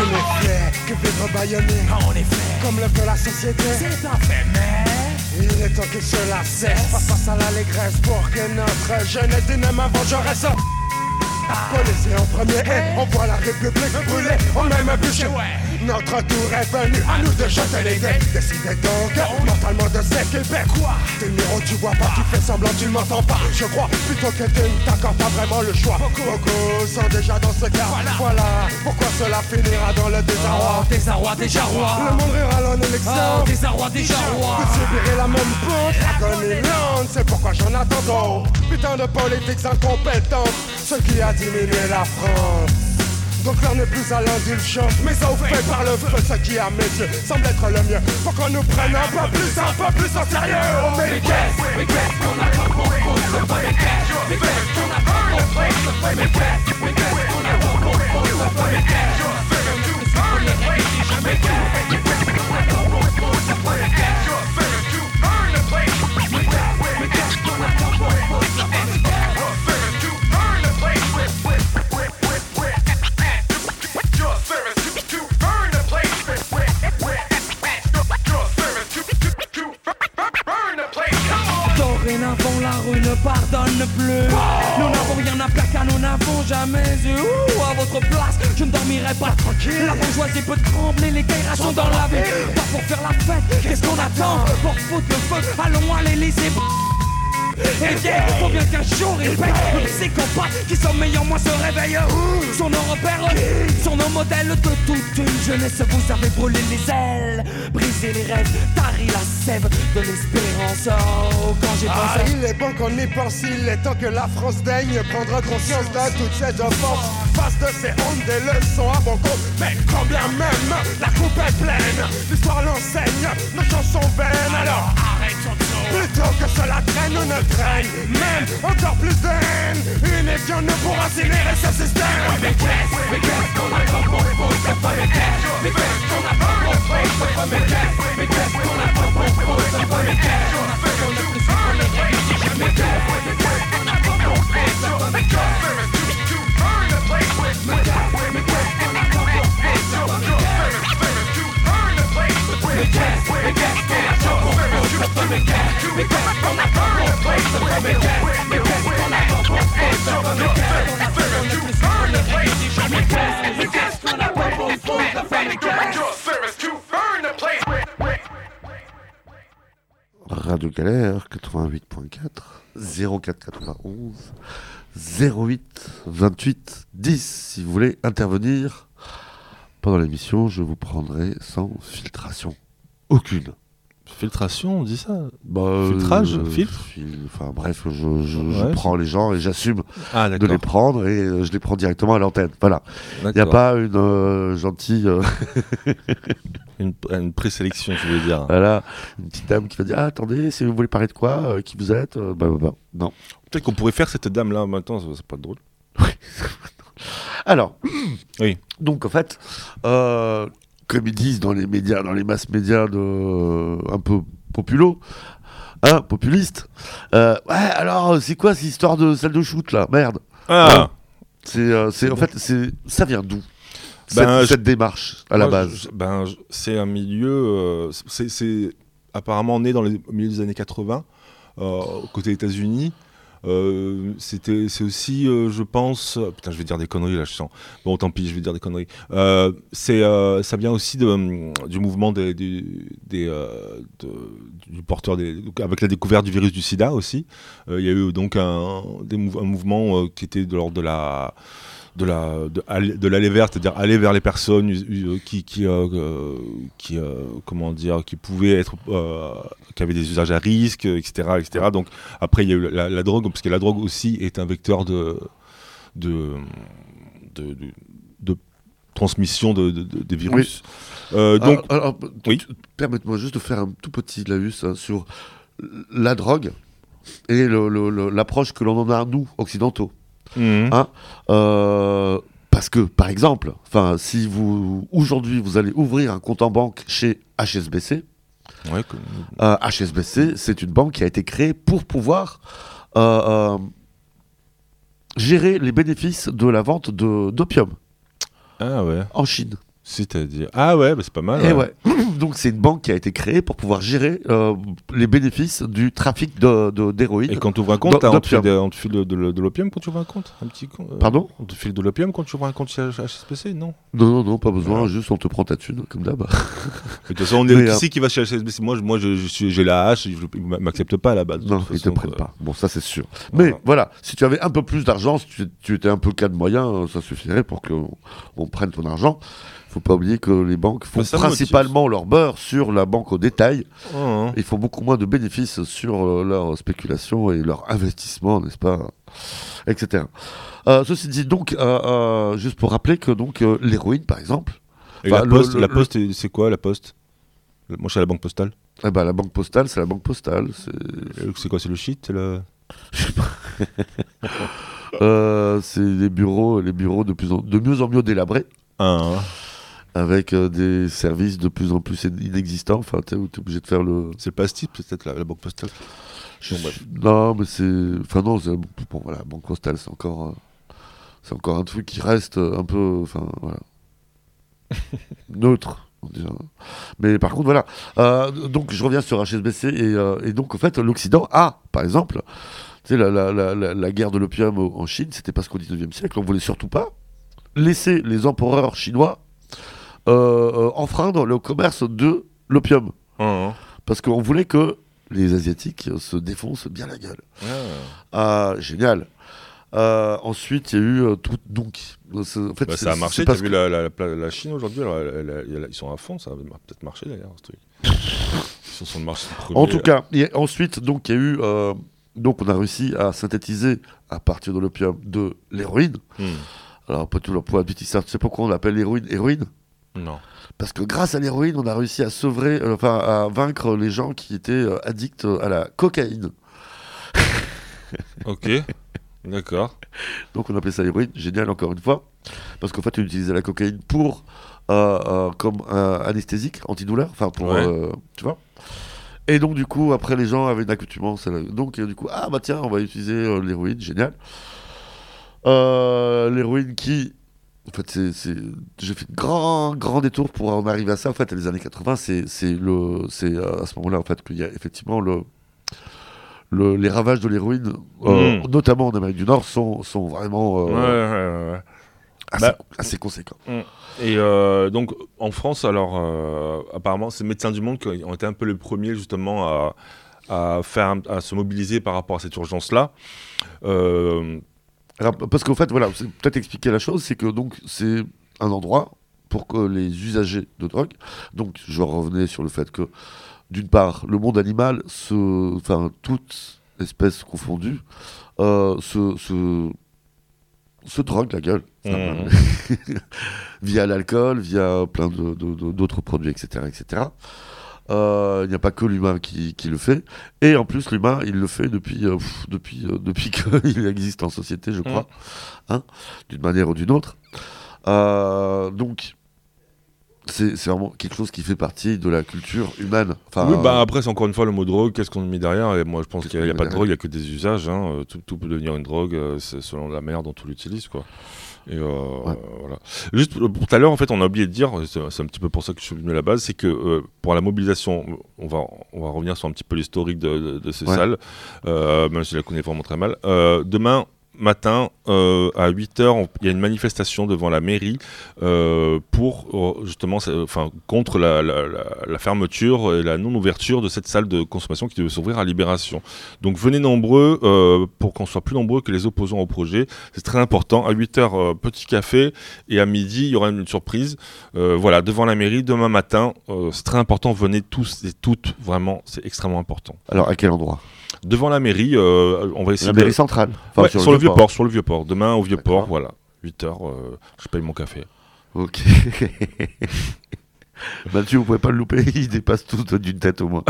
Je n'ai fait que vivre bâillonné En effet, Comme le veut la société. C'est un fait, mais Il est temps que cela cesse. Face à l'allégresse pour que notre jeunesse d'une main vengeresse Policier en premier, et on voit la République brûler, on même bûcher. Notre tour est venu, à nous de jeter les dés. Décidez donc, mentalement de ce Québec. Quoi? T'es le numéro, tu vois pas, tu fais semblant, tu ne m'entends pas. Je crois plutôt que tu ne t'accordes pas vraiment le choix. Beaucoup sont déjà dans ce cas. Voilà, pourquoi cela finira dans le désarroi? Oh, désarroi, déjà roi. Le monde rira en élection. Oh, désarroi, déjà roi. Vous subirez la même l'agonie lente, c'est pourquoi j'en attends. Putain de politiques incompétentes, ce qui a diminué la France. Donc l'heure n'est plus à l'indulgence, mais au fait par le feu, ce qui à mes yeux semble être le mieux. Faut qu'on nous prenne un peu plus, un peu plus en sérieux. Oh, qu'on a les qu'on les qu'on les qu'on les. Rue ne pardonne plus. Nous n'avons rien à plaquer, nous n'avons jamais eu. Ouh, À votre place, je ne dormirai pas tranquille. La bourgeoisie peut trembler, les guerres sont dans la vie. Pas pour faire la fête, qu'est-ce qu'on attend? Pour foutre le feu, allons à l'Elysée et bien, faut bien qu'un jour il paye Le psychopathe qui sommeille en moi se réveille Sur nos repères, sur nos modèles de toute une jeunesse Vous avez brûlé les ailes, brisé les rêves Tari la sève de l'espérance. Oh, quand j'ai Ah, pensé il est bon qu'on y pense, il est temps que la France daigne prendre conscience de toutes ces offenses. Face de ces hontes, des leçons à bon compte, mais quand bien même la coupe est pleine, l'histoire l'enseigne, nos chansons vaines, alors. Plutôt que cela traîne ou ne traîne, même encore plus de haine, une évian ne pourra incinérer ce système. Mais qu'est-ce, mais qu'est-ce qu'on a pas compris, c'est pas les cash. Mais qu'est-ce qu'on a pas compris, c'est pas mes cash. Mais qu'est-ce qu'on a pas compris, c'est pas les cash. Radio Galère 88.4 0491 08 28 10 si vous voulez intervenir pendant l'émission je vous prendrai sans filtration aucune Filtration, on dit ça Bah, Filtrage euh, Filtre fil- enfin bref je, je- je Ouais. prends les gens et j'assume Ah, de les prendre et euh, je les prends directement à l'antenne voilà il n'y a pas une euh, gentille Une, une présélection, je veux dire. voilà une petite dame qui va dire ah, attendez si vous voulez parler de quoi qui vous êtes bah, bah, bah, non Peut-être qu'on pourrait faire cette dame-là maintenant, c'est pas drôle. Alors, Oui. donc en fait, euh, comme ils disent dans les médias, dans les masses médias de, euh, un peu populo, hein, populistes, euh, ouais, alors c'est quoi cette histoire de salle de shoot là? Merde. Ah C'est, euh, c'est, en fait, c'est, ça vient d'où? Cette, Ben, je- cette démarche à la Moi, base? je- ben, je- c'est un milieu. euh, c'est- c'est apparemment né dans les milieu des années 80, euh, côté États-Unis. Euh, c'était, c'est aussi, euh, je pense, euh, putain, je vais dire des conneries là, je sens. Bon, tant pis, je vais dire des conneries. Euh, c'est, ça vient aussi du mouvement des, des, des, de- du porteur des, avec la découverte du virus du SIDA aussi. Il y a eu donc un, un mouvement qui était de l'ordre de la de la de, aller- de l'aller vers, c'est-à-dire aller vers les personnes euh, qui qui euh, euh, qui euh, comment dire qui pouvaient être euh, qui avaient des usages à risque, etc., etc. Donc après il y a eu la, la drogue parce que la drogue aussi est un vecteur de de de, de- de transmission de, de- de- des virus. Euh, donc oui. Permettez-moi juste de faire un tout petit laïus hein, sur la drogue et l'approche que l'on en a, nous, occidentaux. Mhm. Hein Euh, parce que, par exemple, si vous aujourd'hui vous allez ouvrir un compte en banque chez HSBC, Ouais, comme- euh, HSBC, c'est une banque qui a été créée pour pouvoir euh, gérer les bénéfices de la vente d'opium ah ouais, en Chine. C'est-à-dire. Ah ouais, bah, c'est pas mal. Et ouais. ouais. Donc c'est une banque qui a été créée pour pouvoir gérer euh, les bénéfices du trafic de- de- d'héroïne. Et quand tu ouvres un compte, on te file, de, on te file de, de- de l'opium quand tu ouvres un compte Un petit euh, Pardon? On te file de l'opium quand tu ouvres un compte chez HSBC Non? Non, non, non, pas besoin, juste on te prend ta thune, comme d'hab. De toute façon, on est Mais, qui euh, va chez HSBC Moi, je- moi je, je suis- j'ai la hache, je- ils m'acceptent pas à la base. de Non, ils te façon, prennent pas. Bon, ça c'est sûr. Mais Voilà. si tu avais un peu plus d'argent, si tu, tu étais un peu cas de moyens, euh, ça suffirait pour qu'on on prenne ton argent. Faut pas oublier que les banques font Bah, motive. principalement leur beurre sur la banque au détail. Oh, hein. Ils font beaucoup moins de bénéfices sur euh, leur spéculation et leur investissement, n'est-ce pas Etc. Euh, ceci dit, donc, euh, juste pour rappeler que donc l'héroïne, par exemple, Et la le- poste, le- la le- poste, c'est quoi la poste? Moi, je suis à la banque postale. ben, la banque postale, c'est la banque postale. C'est C'est quoi C'est le shit c'est le... euh, c'est les bureaux, les bureaux de, plus en, de mieux en mieux délabrés. Ah, hein. Avec euh, des services de plus en plus in- inexistants, enfin, tu es obligé de faire le... C'est le plastique, peut-être, la, la banque postale? Je Bon, bref. suis- Non, mais c'est... Enfin non. Bon, voilà, Banque Postale, c'est encore... euh, C'est encore un truc qui reste euh, un peu... Enfin, voilà. Neutre. Mais par contre, voilà. Euh, donc, je reviens sur HSBC. Et, et donc, en fait, l'Occident a, par exemple... Tu sais, la, la, la, guerre de l'opium en Chine, c'était parce qu'au 19e siècle, on voulait surtout pas laisser les empereurs chinois enfreindre le commerce de l'opium. Ah, hein. Parce qu'on voulait que les Asiatiques se défoncent bien la gueule. Ah, génial. Euh, ensuite, il y a eu euh, tout. Donc, euh, en fait, Bah, ça a marché, t'as vu que- la, la, la- la Chine aujourd'hui, ils sont à fond, ça va peut-être marcher d'ailleurs ce truc. Ils sont sur le marché En tout cas, a- ensuite, donc, il y a eu. euh, donc, on a réussi à synthétiser à partir de l'opium de l'héroïne. Hmm. Alors, pas tout leur poids, tu sais pourquoi on appelle l'héroïne héroïne? Non. Parce que grâce à l'héroïne, on a réussi à sevrer, euh, enfin, à vaincre les gens qui étaient euh, addicts à la cocaïne. Ok. D'accord. Donc on appelait ça l'héroïne, génial encore une fois, parce qu'en fait on utilisait la cocaïne pour euh, euh, comme un anesthésique, antidouleur, enfin pour, Ouais. tu vois. Et donc du coup après les gens avaient une accoutumance, donc du coup ah bah tiens on va utiliser l'héroïne, génial. L'héroïne qui, en fait j'ai fait de grands grands détours pour en arriver à ça. En fait les années 80 c'est à ce moment-là en fait qu'il y a effectivement le le- les ravages de l'héroïne, euh, Mm. notamment en Amérique du Nord, sont, sont vraiment euh, Ouais, ouais, ouais, ouais. assez, Bah. assez conséquents. Et euh, donc en France, alors apparemment, c'est Médecins du Monde qui ont été un peu les premiers justement à, à faire, à se mobiliser par rapport à cette urgence-là. Euh, Alors, parce qu'en fait, voilà, c'est peut-être expliquer la chose, c'est que donc c'est un endroit pour que les usagers de drogue, donc je revenais sur le fait que d'une part, le monde animal, se, enfin toute espèce confondue, euh, se, se, se drogue la gueule. Mhm. via l'alcool, via plein de- de- de- d'autres produits, etc. etc. Euh, Il n'y a pas que l'humain qui, qui le fait. Et en plus, l'humain, il le fait depuis, euh, pff, depuis, euh, depuis qu'il existe en société, je crois, hein, d'une manière ou d'une autre. Euh, donc, c'est c'est vraiment quelque chose qui fait partie de la culture humaine. Enfin, oui, bah après, c'est encore une fois le mot drogue. Qu'est-ce qu'on met derrière? Et moi, je pense Qu'est-ce qu'il n'y a, pas de drogue, il n'y a que des usages. hein. Tout, tout peut devenir une drogue c'est selon la manière dont on l'utilise, quoi. Et euh, voilà. Juste pour, tout à l'heure, en fait, on a oublié de dire, c'est un petit peu pour ça que je suis venu à la base, c'est que euh, pour la mobilisation, on va, on va revenir sur un petit peu l'historique de, de- de ces Ouais. salles, euh, même si je la connais vraiment très mal. Euh, demain matin, euh, à 8h, il y a une manifestation devant la mairie euh, pour euh, justement, enfin, contre la, fermeture et la non-ouverture de cette salle de consommation qui devait s'ouvrir à Libération. Donc venez nombreux pour qu'on soit plus nombreux que les opposants au projet. C'est très important. À 8h, petit café et à midi, il y aura une surprise. Voilà, devant la mairie, demain matin. c'est très important. Venez tous et toutes. Vraiment, c'est extrêmement important. Alors, à quel endroit? Devant la mairie, euh, on va essayer La de- mairie centrale. Enfin, Ouais, sur, le vieux port. port, sur le vieux port. Demain au vieux port, voilà. 8h, je paye mon café. Ok. Mathieu, vous pouvez pas le louper, il dépasse tout d'une tête au moins.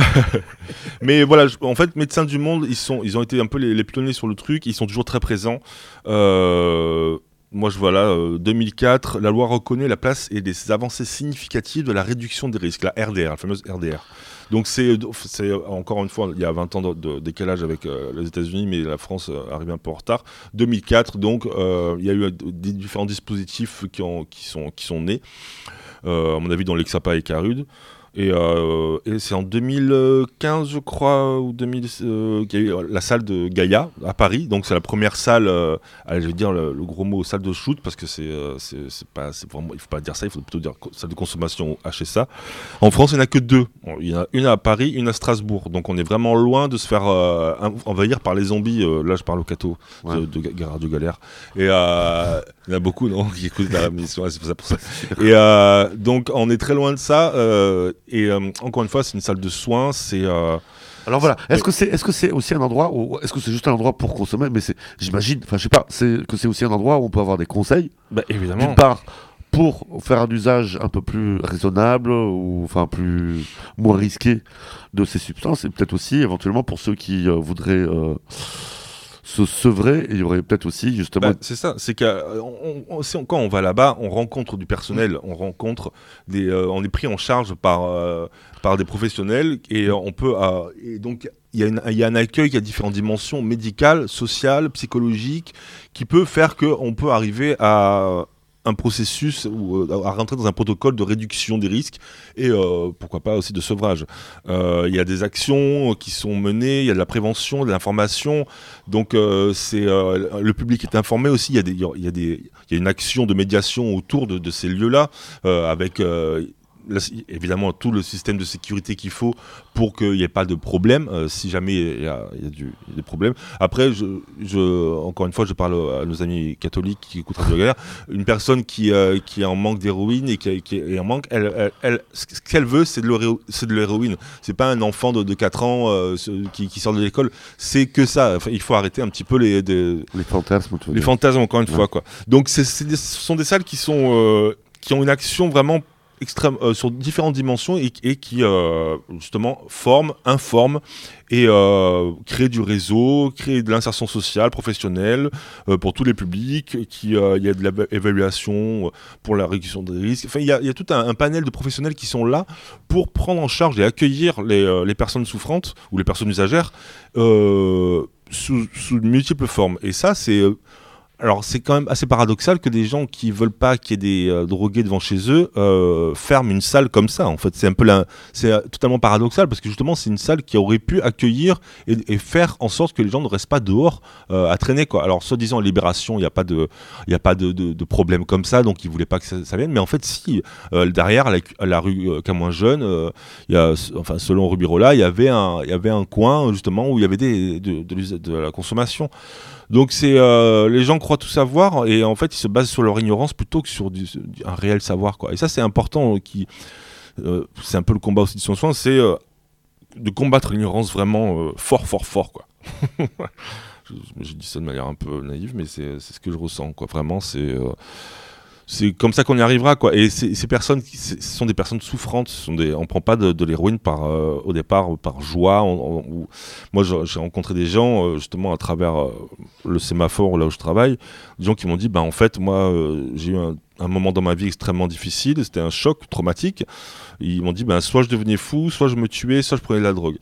Mais voilà, je- en fait, Médecins du Monde, ils, sont, ils ont été un peu les, les pionniers sur le truc, ils sont toujours très présents. Euh, moi, je vois là, euh, 2004, la loi reconnaît la place et des avancées significatives de la réduction des risques, la RDR, la fameuse RDR. Donc, c'est encore une fois, il y a 20 ans de, décalage avec euh, les États-Unis, mais la France euh, arrive un peu en retard. 2004, donc, euh, il y a eu différents dispositifs qui, ont, qui, sont, qui sont nés. à mon avis dans l'Exapa et Carude. Et, euh, et c'est en 2015, je crois, ou 2000, euh, qu'il y a eu la salle de Gaïa à Paris. Donc c'est la première salle, euh, allez, je vais dire le, le gros mot salle de shoot parce que c'est, c'est, pas, c'est vraiment, il faut pas dire ça, il faut plutôt dire salle de consommation HSA. En France, il n'y en a que deux. Il y en a une à Paris, une à Strasbourg. Donc on est vraiment loin de se faire envahir par les zombies. Là, je parle au cateau Ouais. de, de, Radio Galère. Et il y en a beaucoup, non, qui écoutent la mission. c'est pour ça, pour ça. Et donc on est très loin de ça. Et euh, encore une fois, c'est une salle de soins. C'est euh, Alors voilà, est-ce que c'est est-ce que c'est aussi un endroit où est-ce que c'est juste un endroit pour consommer? Mais c'est j'imagine enfin je sais pas, c'est que c'est aussi un endroit où on peut avoir des conseils bah, évidemment. d'une part pour faire un usage un peu plus raisonnable ou enfin plus moins risqué de ces substances et peut-être aussi éventuellement pour ceux qui euh, voudraient se sevrer, il y aurait peut-être aussi justement Bah, c'est ça, c'est que quand on va là-bas, on rencontre du personnel, on rencontre des, euh, on est pris en charge par euh, par des professionnels et euh, on peut euh, et donc il y, y a un accueil qui a différentes dimensions médicales, sociales, psychologiques, qui peut faire que on peut arriver à un processus euh, à rentrer dans un protocole de réduction des risques et euh, pourquoi pas aussi de sevrage. Euh, Il y a des actions qui sont menées, il y a de la prévention, de l'information. Donc le public est informé aussi. Il y a des, il y a des, y a une action de médiation autour de, de ces lieux-là avec là, évidemment tout le système de sécurité qu'il faut pour qu'il n'y ait pas de problème euh, si jamais il y a, y y des problèmes. Après, je, je- encore une fois, je parle à nos amis catholiques qui écoutent Radio Galère. Une personne qui, euh, qui est en manque d'héroïne et qui, qui est en manque, elle, elle, elle- ce qu'elle veut, c'est de l'héroïne. C'est pas un enfant de, de 4 ans euh, qui, qui sort de l'école. C'est que ça. Enfin, il faut arrêter un petit peu les, des- les fantasmes les fantasmes encore une Ouais. fois quoi. Donc des- ce sont des salles qui sont qui ont une action vraiment euh, sur différentes dimensions et, qui euh, justement forment, informent et euh, créent du réseau, créent de l'insertion sociale, professionnelle euh, pour tous les publics. Il y a de l'évaluation pour la réduction des risques. Enfin il y a, tout un, panel de professionnels qui sont là pour prendre en charge et accueillir les, personnes souffrantes ou les personnes usagères sous, sous de multiples formes. Et ça, c'est. Alors, c'est quand même assez paradoxal que des gens qui veulent pas qu'il y ait des euh, drogués devant chez eux euh, ferment une salle comme ça. En fait, c'est un peu c'est euh, totalement paradoxal parce que justement, c'est une salle qui aurait pu accueillir et, faire en sorte que les gens ne restent pas dehors à traîner. Quoi. Alors, soi-disant, Libération, il n'y a pas de, il a pas de, de, de problème comme ça, donc ils voulaient pas que ça, vienne. Mais en fait, si derrière, la, la rue Camoin Jeune, il y a, enfin, selon Rubirola, il y avait un, il y avait un coin justement où il y avait des, de la consommation. Donc c'est euh, les gens croient tout savoir et en fait ils se basent sur leur ignorance plutôt que sur un réel savoir quoi. Et ça c'est important euh, qui euh, c'est un peu le combat aussi de son soin, c'est de combattre l'ignorance vraiment fort fort fort quoi. je, je dis ça de manière un peu naïve mais c'est ce que je ressens quoi. Vraiment c'est c'est comme ça qu'on y arrivera quoi. Et ces, personnes, ce sont des personnes souffrantes. Ce sont des, on prend pas de, l'héroïne par euh, au départ par joie. moi, j'ai rencontré des gens euh, justement à travers euh, le sémaphore là où je travaille, des gens qui m'ont dit, bah en fait, moi, j'ai eu un, moment dans ma vie extrêmement difficile. C'était un choc traumatique. Ils m'ont dit, ben soit je devenais fou, soit je me tuais, soit je prenais de la drogue.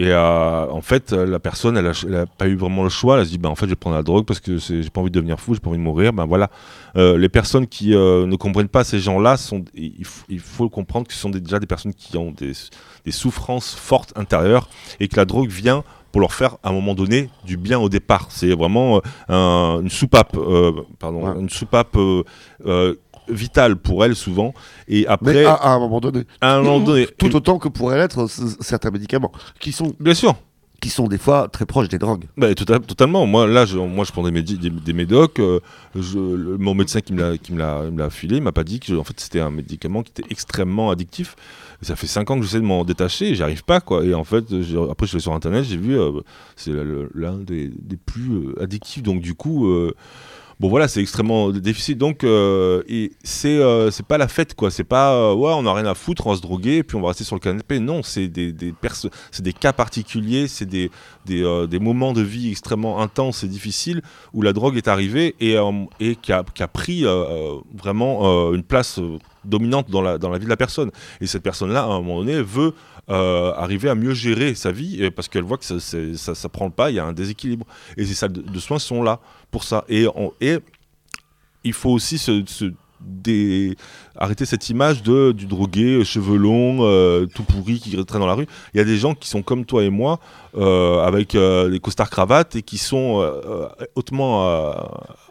Et euh, en fait, euh, la personne, elle a, elle a pas eu vraiment le choix. Elle se dit, ben en fait, je vais prendre la drogue parce que j'ai pas envie de devenir fou, j'ai pas envie de mourir. Ben voilà. Euh, les personnes qui euh, ne comprennent pas ces gens-là, sont, il, faut comprendre que ce sont des- déjà des personnes qui ont des, des souffrances fortes intérieures et que la drogue vient pour leur faire à un moment donné du bien au départ. C'est vraiment un- une soupape, pardon, Ouais. une soupape vitale pour elles souvent. Et après, Mais à, à un moment donné, à un moment donné, tout autant que pourraient l'être certains médicaments qui sont bien sûr. qui sont des fois très proches des drogues. Bah, tout à- totalement. Moi, là, je, moi, je prends des, médi- des, des médocs. euh, je, le- mon médecin qui me l'a, filé, il m'a pas dit que, je- en fait, c'était un médicament qui était extrêmement addictif. Et ça fait 5 ans que j'essaie de m'en détacher, et j'y arrive pas, quoi. Et en fait, après, je suis sur internet, j'ai vu, euh, c'est l'un des, des plus euh, addictifs. Donc, du coup, euh, bon, voilà, c'est extrêmement difficile. Donc, euh, et c'est, euh, c'est pas la fête, quoi. C'est pas, euh, ouais, on a rien à foutre, on va se droguer, et puis on va rester sur le canapé. Non, c'est des, des c'est des cas particuliers, c'est des, euh, des moments de vie extrêmement intenses et difficiles où la drogue est arrivée et, qui, a, qui a pris vraiment une place dominante dans la, dans la vie de la personne. Et cette personne-là, à un moment donné, veut euh, arriver à mieux gérer sa vie euh, parce qu'elle voit que ça, ça, ça prend le pas, il y a un déséquilibre. Et ces salles de, de soins sont là pour ça. Et, on- et il faut aussi se, se- des arrêter cette image de du drogué, euh, cheveux longs, euh, tout pourri qui traîne dans la rue. Il y a des gens qui sont comme toi et moi, euh, avec euh, des costards cravates et qui sont hautement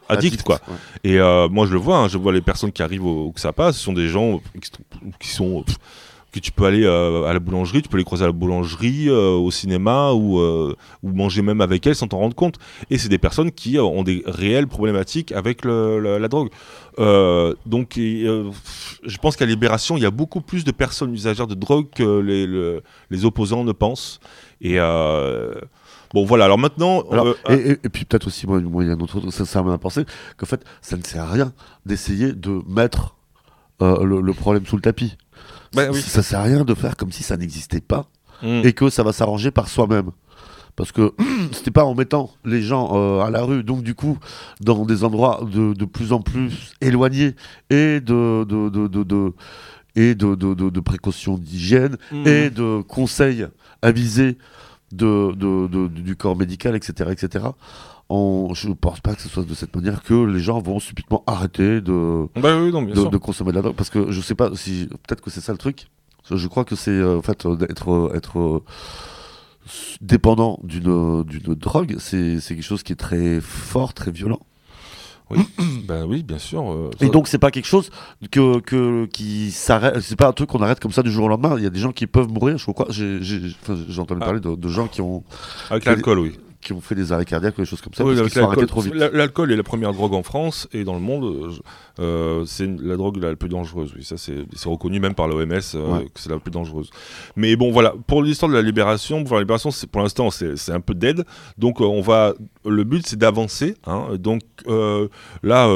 addicts, Addict, quoi. ouais. Et moi, je le vois, hein, je vois les personnes qui arrivent au, que ça passe, ce sont des gens qui sont- qui sont pff, que tu peux aller euh, à la boulangerie, tu peux les croiser à la boulangerie, euh, au cinéma ou, euh, ou manger même avec elles sans t'en rendre compte. Et c'est des personnes qui ont des réelles problématiques avec le- la drogue. Donc, et, je pense qu'à Libération, il y a beaucoup plus de personnes usagères de drogue que les, le- les opposants ne pensent. Et bon, voilà. Alors maintenant, Alors, euh, et, et- et puis peut-être aussi, moi, moi, il y a un autre truc, ça, ça m'a pensé, qu'en fait, ça ne sert à rien d'essayer de mettre euh, le, le problème sous le tapis. Bah Ça- oui. Ça sert à rien de faire comme si ça n'existait pas mm. et que ça va s'arranger par soi-même. Parce que c'était pas en mettant les gens euh, à la rue, donc du coup, dans des endroits de, de plus en plus éloignés et de, de, de, et de, de, de- de précautions d'hygiène Mm. et de conseils avisés de, de- de- du corps médical, etc. etc. On, je ne pense pas que ce soit de cette manière que les gens vont subitement arrêter de, Bah oui, non, de, consommer de la drogue. Parce que je sais pas si. Peut-être que c'est ça le truc. Je crois que c'est euh, en fait euh, d'être euh, être, dépendant d'une drogue, c'est quelque chose qui est très fort, très violent. Bah oui, bien sûr. euh, Et donc c'est pas quelque chose que, que qui s'arrête. C'est pas un truc qu'on arrête comme ça du jour au lendemain. Il y a des gens qui peuvent mourir. Je crois. J'ai entendu Ah. parler de, de gens qui ont avec l'alcool, oui. Qui ont fait des arrêts cardiaques ou des choses comme ça Oui, parce qu'ils sont arrêtés trop vite. La- L'alcool est la première drogue en France et dans le monde. Euh, c'est la drogue la plus dangereuse. Oui, ça c'est reconnu même par l'OMS euh, Ouais. que c'est la plus dangereuse. Mais bon, voilà. Pour l'histoire de la libération, pour la libération, pour l'instant c'est un peu dead. Donc euh, on va. Le but c'est d'avancer. hein. Donc là,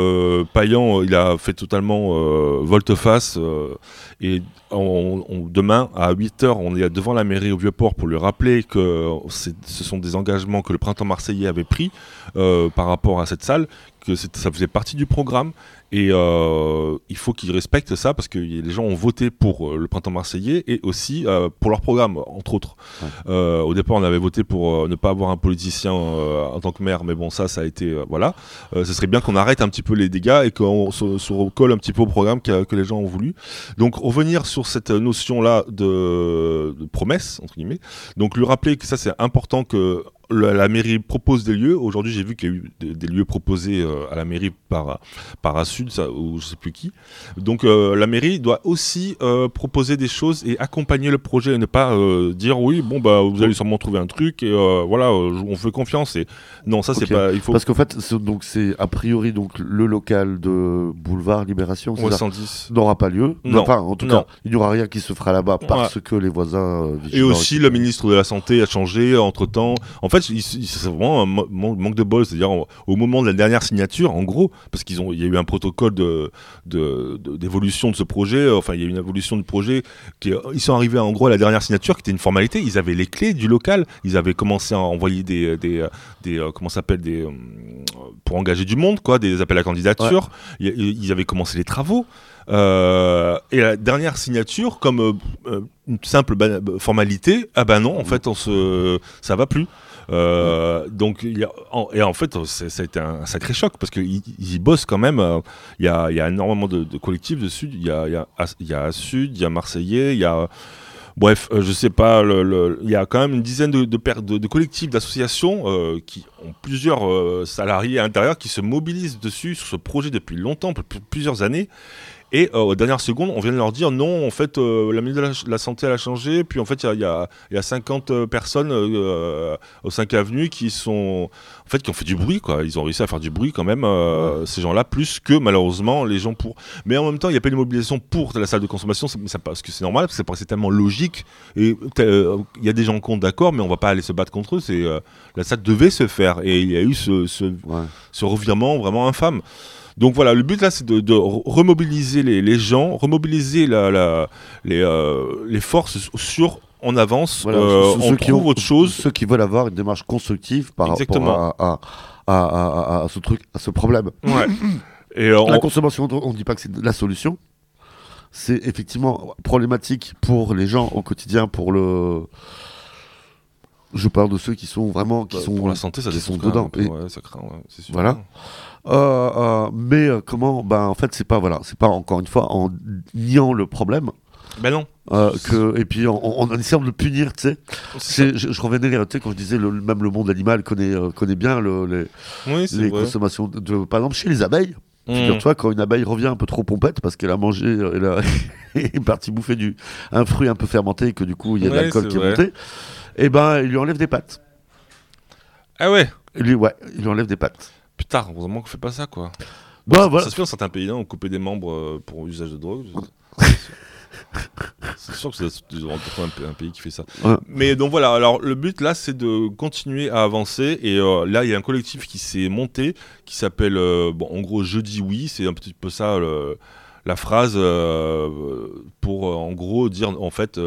Payan, il a fait totalement volte-face et on- on- demain à 8h, on est devant la mairie au Vieux-Port pour lui rappeler que ce sont des engagements que le printemps marseillais avait pris euh, par rapport à cette salle, que ça faisait partie du programme. Et euh, il faut qu'ils respectent ça parce que les gens ont voté pour euh, le printemps marseillais et aussi euh, pour leur programme, entre autres. Ouais. Euh, au départ, on avait voté pour euh, ne pas avoir un politicien euh, en tant que maire, mais bon, ça, ça a été. voilà. Euh, ce serait bien qu'on arrête un petit peu les dégâts et qu'on se, se recolle un petit peu au programme que, que les gens ont voulu. Donc, revenir sur cette notion-là de, de promesse, entre guillemets. Donc, lui rappeler que ça, c'est important que la, la mairie propose des lieux. Aujourd'hui, j'ai vu qu'il y a eu des, des lieux proposés euh, à la mairie par, par ça, ou je sais plus qui. Donc, euh, la mairie doit aussi euh, proposer des choses et accompagner le projet et ne pas dire oui, bon, bah, vous allez sûrement trouver un truc et voilà, on fait confiance. Et non, ça, c'est Ok. pas. Il faut. Parce qu'en fait, c'est- donc c'est a priori donc le local de Boulevard Libération, c'est Ouais, ça 110. n'aura pas lieu. Non. Enfin, en tout Non. cas, il n'y aura rien qui se fera là-bas parce que les voisins. euh, Et aussi, le ministre de la Santé a changé entre temps. En fait, c'est vraiment un manque de bol. C'est-à-dire, au- moment de la dernière signature, en gros, parce qu'il y a eu un protocole de- de- de- d'évolution de, ce projet, euh, enfin, il y a eu une évolution du projet. Qui, ils sont arrivés en gros à la dernière signature, qui était une formalité. Ils avaient les clés du local. Ils avaient commencé à envoyer des. des, euh, des euh, comment ça s'appelle des, Pour engager du monde, quoi, des appels à candidature. Il- Ils avaient commencé les travaux. Euh, et la dernière signature, comme euh, une simple formalité, ah ben non, en fait, on se, ça va plus. Euh, donc, a- et en fait, ça a été un, sacré choc parce qu'ils bossent quand même. euh, Il y, a, énormément de, de collectifs de Sud. Il y a, y, y a Sud, il y a Marseillais, il y a. Bref, euh, je sais pas, il y a quand même une dizaine de, de, collectifs, d'associations qui ont plusieurs salariés à l'intérieur qui se mobilisent dessus, sur ce projet depuis longtemps, plusieurs années. Et euh, aux dernières secondes, on vient de leur dire non, en fait, euh, la ministre de la, la Santé elle a changé. Puis en fait, il y a- il y, a, il y a 50 euh, personnes euh, aux 5 avenues qui sont. En fait, qui ont fait du bruit, quoi. Ils ont réussi à faire du bruit quand même, ces gens-là, plus que malheureusement les gens pour. Mais en même temps, il n'y a pas une mobilisation pour la salle de consommation, c'est- ça, parce que c'est normal, parce que ça paraissait tellement logique. Et il y a des gens contre, d'accord, mais on va pas aller se battre contre eux. C'est La salle devait se faire. Et il y a eu ce- ce, Ouais. ce revirement vraiment infâme. Donc voilà, le but là, c'est de, de re- remobiliser les, les gens, remobiliser la, la- les, euh, les forces sur on avance, Voilà, euh, ceux- on ceux qui trouve ont- autre chose. Ceux qui veulent avoir une démarche constructive par Exactement. rapport à, à, ce truc, à ce problème. Ouais. Et euh, La on- consommation, on ne dit pas que c'est la solution. C'est effectivement problématique pour les gens au quotidien, pour le Je parle de ceux qui sont vraiment qui Bah, sont pour la santé, ça qui sont dedans. un peu, Et- ouais, ça craint, ouais, c'est sûr. Voilà. Euh, euh, mais euh, comment Ben en fait c'est pas voilà, pas encore une fois en niant le problème Ben non. euh, que et puis en, en, en essayant de le punir, tu sais. Je, je revenais, tu sais, quand je disais le, même le monde animal connaît euh, connaît bien le- les. Oui, les consommations de, par exemple chez les abeilles. Mm. Figure-toi quand une abeille revient un peu trop pompette parce qu'elle a mangé, elle, a, est partie bouffer du un fruit un peu fermenté et que du coup il y a de l'alcool qui est monté. Et ben il lui enlève des pattes. Ah ouais. Il lui ouais, il lui enlève des pattes. Putain, heureusement qu'on fait pas ça, quoi. Bah voilà. Ça se fait dans certains pays, là, on coupait des membres euh, pour usage de drogue. C'est sûr que c'est un, un pays qui fait ça. Ouais. Mais donc voilà, alors le but là, c'est de continuer à avancer. Et euh, là, il y a un collectif qui s'est monté, qui s'appelle, euh, bon, en gros, Je dis oui. C'est un petit peu ça, le- la phrase euh, pour, en gros, dire, en fait,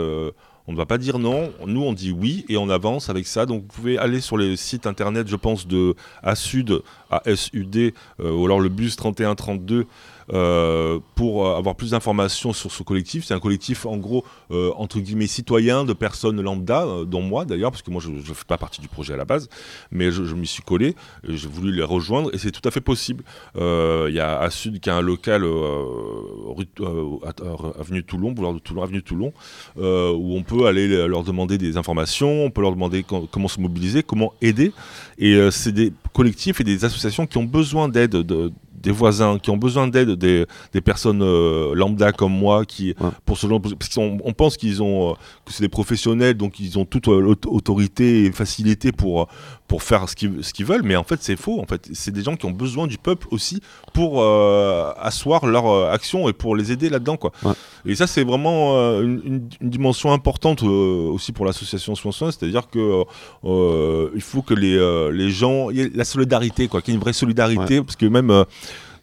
on ne va pas dire non. Nous, on dit oui et on avance avec ça. Donc, vous pouvez aller sur les sites internet, je pense, de ASUD, ASUD, euh, ou alors le bus 3132 euh, pour euh, avoir plus d'informations sur ce collectif. C'est un collectif, en gros, euh, entre guillemets, citoyen de personnes lambda, dont moi d'ailleurs, parce que moi je ne fais pas partie du projet à la base, mais je, je m'y suis collé, j'ai voulu les rejoindre, et c'est tout à fait possible. Il y a à Sud qui a un local, rue, à- avenue Toulon, boulevard de Toulon, avenue Toulon, où on peut aller le- leur demander des informations, on peut leur demander com- comment se mobiliser, comment aider. Et c'est des collectifs et des associations qui ont besoin d'aide de- des voisins, qui ont besoin d'aide des, des personnes euh, lambda comme moi, qui Ouais. pour ce genre, parce qu'on on pense qu'ils ont euh, que c'est des professionnels, donc ils ont toute euh, autorité et facilité pour pour faire ce qu'ils ce qu'ils veulent, mais en fait c'est faux. En fait, c'est des gens qui ont besoin du peuple aussi pour asseoir leur action et pour les aider là-dedans, quoi. Ouais. Et ça, c'est vraiment une, une- une dimension importante aussi pour l'association Soins, c'est-à-dire que il faut que les, les gens, il y ait la solidarité, quoi, qu'il y ait une vraie solidarité, parce que même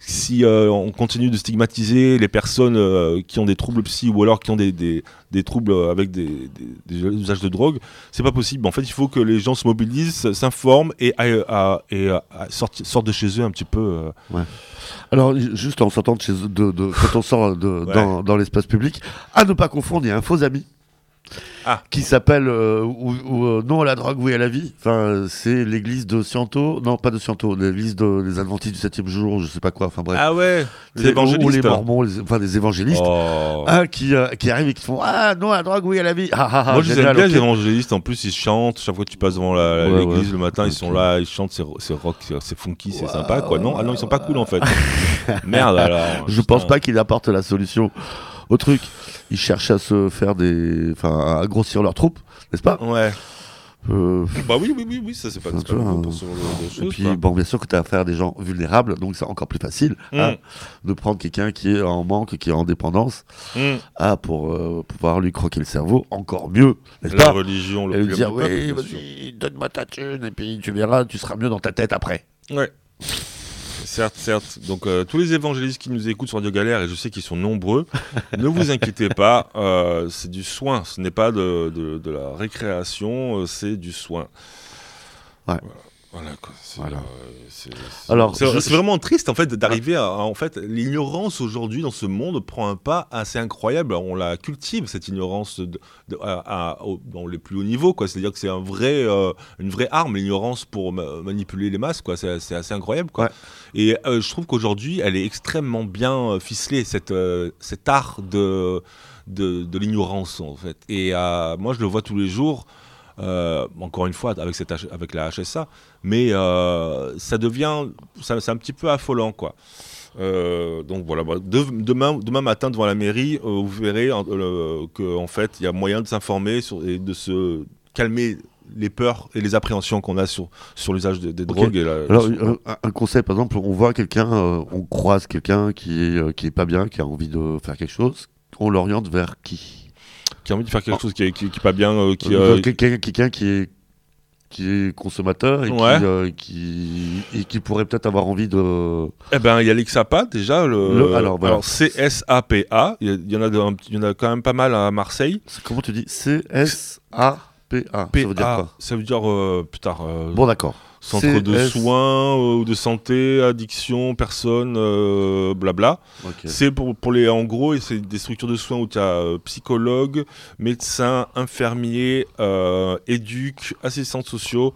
si euh, on continue de stigmatiser les personnes euh, qui ont des troubles psy ou alors qui ont des, des, des troubles avec des, usages de drogue, c'est pas possible. En fait, il faut que les gens se mobilisent, s'informent et, à- et à- sortent de chez eux un petit peu. euh. Alors, ju- juste en sortant de chez de, de- quand on sort de, Ouais. dans, dans l'espace public, à ne pas confondre, il y a un faux ami. Ah. Qui s'appelle euh, ou, ou, euh, Non à la drogue, oui à la vie. Enfin, c'est l'église de Sciento. Non, pas de Sciento, l'église de, des Adventistes du 7 jour, je sais pas quoi. Enfin bref. Ah ouais, les évangélistes. Ou les Mormons, les- enfin des évangélistes. Oh. Ah, qui, euh, qui arrivent et qui font Ah, non à la drogue, oui à la vie. Ah, ah, Moi je les aime bien les évangélistes, en plus ils chantent, chaque fois que tu passes devant Ouais, l'église ouais. le matin, ils sont là, ils chantent, c'est rock, c'est- funky, c'est sympa quoi. Non, ah non, ils sont pas cool en fait. Merde alors. Je putain. pense pas qu'il apporte la solution au truc. Ils cherchent à se faire des. Enfin, à grossir leur troupe, n'est-ce pas? Ouais. Euh, Bah oui, oui, oui, oui, ça c'est pas, Un pas hein. pour ce genre de Et puis, quoi. bon, bien sûr que tu as affaire à des gens vulnérables, donc c'est encore plus facile Mm. hein, de prendre quelqu'un qui est en manque, qui est en dépendance, Mm. ah, pour euh, pouvoir lui croquer le cerveau encore mieux, La pas? religion, le Et lui dire, oui, vas-y, donne-moi ta thune, et puis tu verras, tu seras mieux dans ta tête après. Ouais. Certes, certes. Donc euh, tous les évangélistes qui nous écoutent sur Radio Galère, et je sais qu'ils sont nombreux, ne vous inquiétez pas, euh, c'est du soin, ce n'est pas de, de- de la récréation, euh, c'est du soin. Ouais. Voilà, quoi. C'est, Voilà. euh, c'est- c'est- Alors, c'est je- vraiment triste en fait d'arriver à, à- en fait l'ignorance aujourd'hui dans ce monde prend un pas assez incroyable. On la cultive cette ignorance de- de- à- à- au- dans les plus hauts niveaux quoi. C'est-à-dire que c'est un vrai, euh, une vraie arme l'ignorance pour ma- manipuler les masses quoi. C'est c'est assez incroyable quoi. Ouais. Et euh, je trouve qu'aujourd'hui elle est extrêmement bien euh, ficelée cette euh, cet art de de, de l'ignorance en fait. Et euh, moi je le vois tous les jours. Euh, encore une fois avec, cette H- avec la HSA, mais euh, ça devient, c'est un petit peu affolant quoi. Euh, donc voilà, bah, de- demain, demain matin devant la mairie, vous verrez qu'en fait il y a moyen de s'informer et de se calmer les peurs et les appréhensions qu'on a sur, sur l'usage des, drogues. Et la- Alors, un, un conseil, par exemple, on voit quelqu'un, euh, on croise quelqu'un qui est, euh, qui est pas bien, qui a envie de faire quelque chose, on l'oriente vers qui? Qui a envie de faire quelque chose qui qui, qui est pas bien, euh, qui, Euh, euh, Quelqu'un quelqu'un qui est qui est consommateur et, Ouais. qui, euh, qui, et qui pourrait peut-être avoir envie de... Eh ben, il y a l'XAPA déjà. Le, Le- alors, voilà. CSAPA. Il y, en a, de- il y en a quand même pas mal à Marseille. Comment tu dis? C-S-A-P-A. Ça veut dire quoi? Ça veut dire, euh, putain, euh, Bon, d'accord. Centre de soins euh, ou de santé, addiction, personnes, euh, blabla. C'est pour, pour les, en gros, et c'est des structures de soins où tu as psychologues, médecins, infirmiers, euh, éduques, assistants sociaux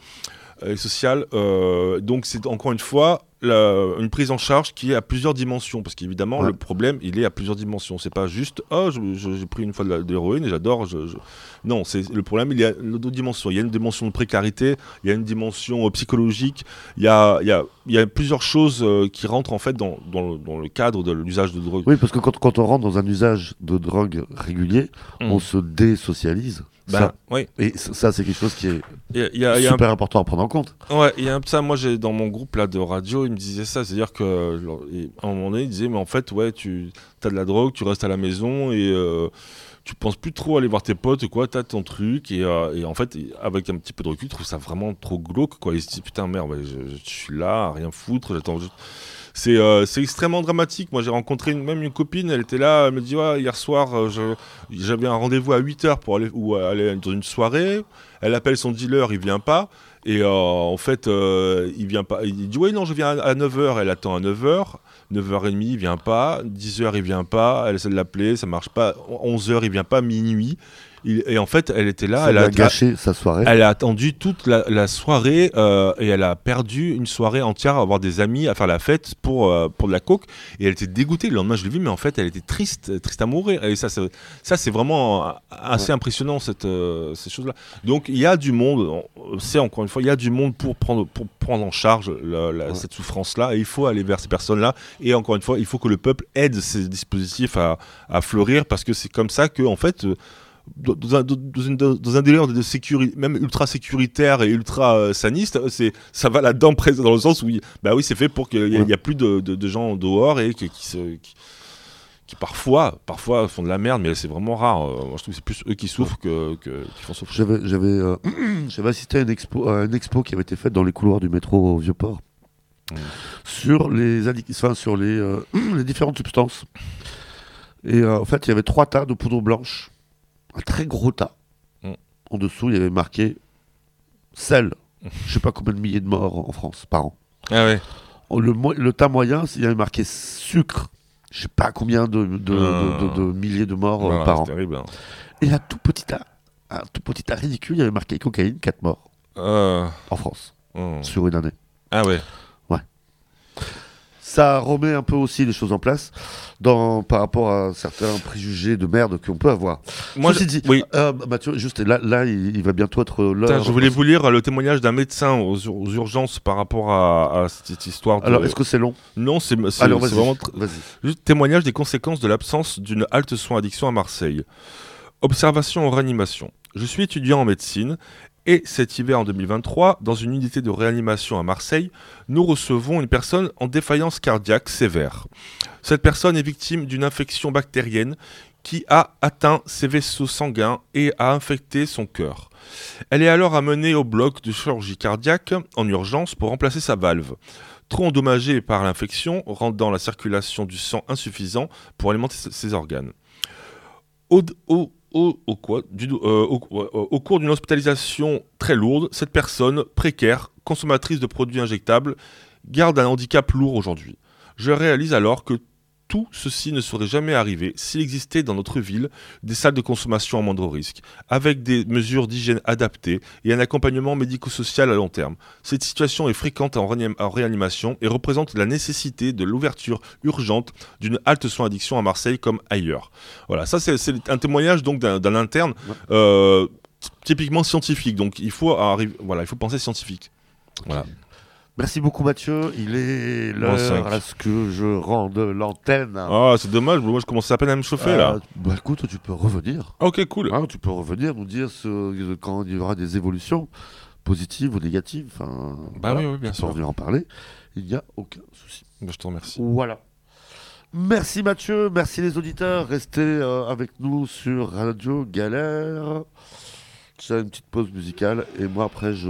euh, et sociales. euh, donc c'est encore une fois la- une prise en charge qui est à plusieurs dimensions, parce qu'évidemment Ouais. le problème il est à plusieurs dimensions. C'est pas juste oh j'ai pris une fois de l'héroïne et j'adore. je- je- Non, c'est le problème il y a d'autres dimensions. Il y a une dimension de précarité, il y a une dimension euh, psychologique, il y a, il y, a, il y a plusieurs choses euh, qui rentrent en fait dans, dans le, dans le cadre de l'usage de drogue. Oui, parce que quand, quand on rentre dans un usage de drogue régulier, Mm. on se désocialise. Ben, ça, oui. et ça, c'est quelque chose qui est Il y a- il y a- il y a un super important à prendre en compte. Ouais, il y a un ça, moi j'ai dans mon groupe là de radio, il me disait ça, c'est-à-dire que genre, il- à un moment donné, il disait mais en fait ouais, tu as de la drogue, tu restes à la maison et euh, tu penses plus trop aller voir tes potes quoi, t'as ton truc et, euh, et en fait avec un petit peu de recul, tu trouves ça vraiment trop glauque quoi. Il se dit putain merde, je, suis là, rien foutre, j'attends juste. C'est euh, c'est extrêmement dramatique. Moi, j'ai rencontré une- même une copine, elle était là, elle me dit ouais, hier soir, j'avais un rendez-vous à 8h pour aller, ou aller dans une soirée. Elle appelle son dealer, il vient pas. Et euh, en fait, euh, il vient pas. Il dit ouais non, je viens à 9h. Elle attend à 9h. 9h30, il vient pas. 10h, il vient pas. Elle essaie de l'appeler, ça marche pas. 11h, il vient pas. Minuit. Il- et en fait, elle était là. ça elle a gâché sa soirée. elle a attendu toute la, la soirée euh, et elle a perdu une soirée entière à avoir des amis, à faire la fête pour, euh, pour de la coke. Et elle était dégoûtée. Le lendemain, je l'ai vu, mais en fait, elle était triste, triste à mourir. Et ça, c'est- ça c'est vraiment assez impressionnant, cette, euh, ces choses-là. Donc, il y a du monde, on- c'est encore une fois, il y a du monde pour prendre, pour prendre en charge la- la- Ouais. cette souffrance-là. Et il faut aller vers ces personnes-là. Et encore une fois, il faut que le peuple aide ces dispositifs à, à fleurir parce que c'est comme ça que, en fait, dans un, dans un délire de sécurité, même ultra sécuritaire et ultra euh, saniste, c'est ça va là-dedans presque dans le sens où il- bah oui c'est fait pour qu'il n'y Ouais. a plus de, de- de gens dehors et qui se qui, qui parfois parfois font de la merde mais c'est vraiment rare. Euh, moi je trouve que c'est plus eux qui souffrent que, que qui font souffrir. J'avais, j'avais, euh, j'avais assisté à une expo, à une expo qui avait été faite dans les couloirs du métro au Vieux-Port Mm. sur les enfin, sur les, euh, les différentes substances. Et euh, en fait, il y avait trois tas de poudre blanche, un très gros tas. Mm. En dessous, il y avait marqué sel. Je sais pas combien de milliers de morts en France par an. Ah ouais. Le, le tas moyen, il y avait marqué sucre. Je sais pas combien de, de, Ah. de- de- de milliers de morts euh, par an. terrible. hein. Et un tout petit tas, un tout petit tas ridicule, il y avait marqué cocaïne, 4 morts Euh, en France hum. sur une année. Ah ouais. Ça remet un peu aussi les choses en place dans, par rapport à certains préjugés de merde qu'on peut avoir. Moi Ceci je- dit, oui. euh, Mathieu, juste là, là il, il va bientôt être. Tiens, je voulais vous lire le témoignage d'un médecin aux, ur- aux urgences par rapport à, à cette histoire. De... Alors, est-ce que c'est long? Non, c'est vraiment. Juste témoignage des conséquences de l'absence d'une halte soins addiction à Marseille. Observation en réanimation. Je suis étudiant en médecine et cet hiver en 2023, dans une unité de réanimation à Marseille, nous recevons une personne en défaillance cardiaque sévère. Cette personne est victime d'une infection bactérienne qui a atteint ses vaisseaux sanguins et a infecté son cœur. Elle est alors amenée au bloc de chirurgie cardiaque en urgence pour remplacer sa valve. Trop endommagée par l'infection, rendant la circulation du sang insuffisant pour alimenter ses- organes. Au- euh, euh, au cours d'une hospitalisation très lourde, cette personne, précaire, consommatrice de produits injectables, garde un handicap lourd aujourd'hui. Je réalise alors que tout ceci ne serait jamais arrivé s'il existait dans notre ville des salles de consommation à moindre risque, avec des mesures d'hygiène adaptées et un accompagnement médico-social à long terme. Cette situation est fréquente en, réanim- en réanimation et représente la nécessité de l'ouverture urgente d'une halte soins addiction à Marseille comme ailleurs. Voilà, ça c'est un témoignage donc d'un interne euh, typiquement scientifique. Donc il faut arriver, voilà, il faut penser scientifique. Voilà. Merci beaucoup, Mathieu. Il est l'heure à ce que je rende l'antenne. Ah, c'est dommage. Moi, je commence à peine à me chauffer là. Euh, bah, écoute, tu peux revenir. Ok, cool. Hein, tu peux revenir nous dire ce- quand il y aura des évolutions positives ou négatives. Enfin, Bah voilà, oui, oui, bien sûr. revenir en parler. Il n'y a aucun souci. Bah, Je te remercie. Voilà. Merci Mathieu, merci les auditeurs. Restez euh, avec nous sur Radio Galère. C'est une petite pause musicale et moi après je.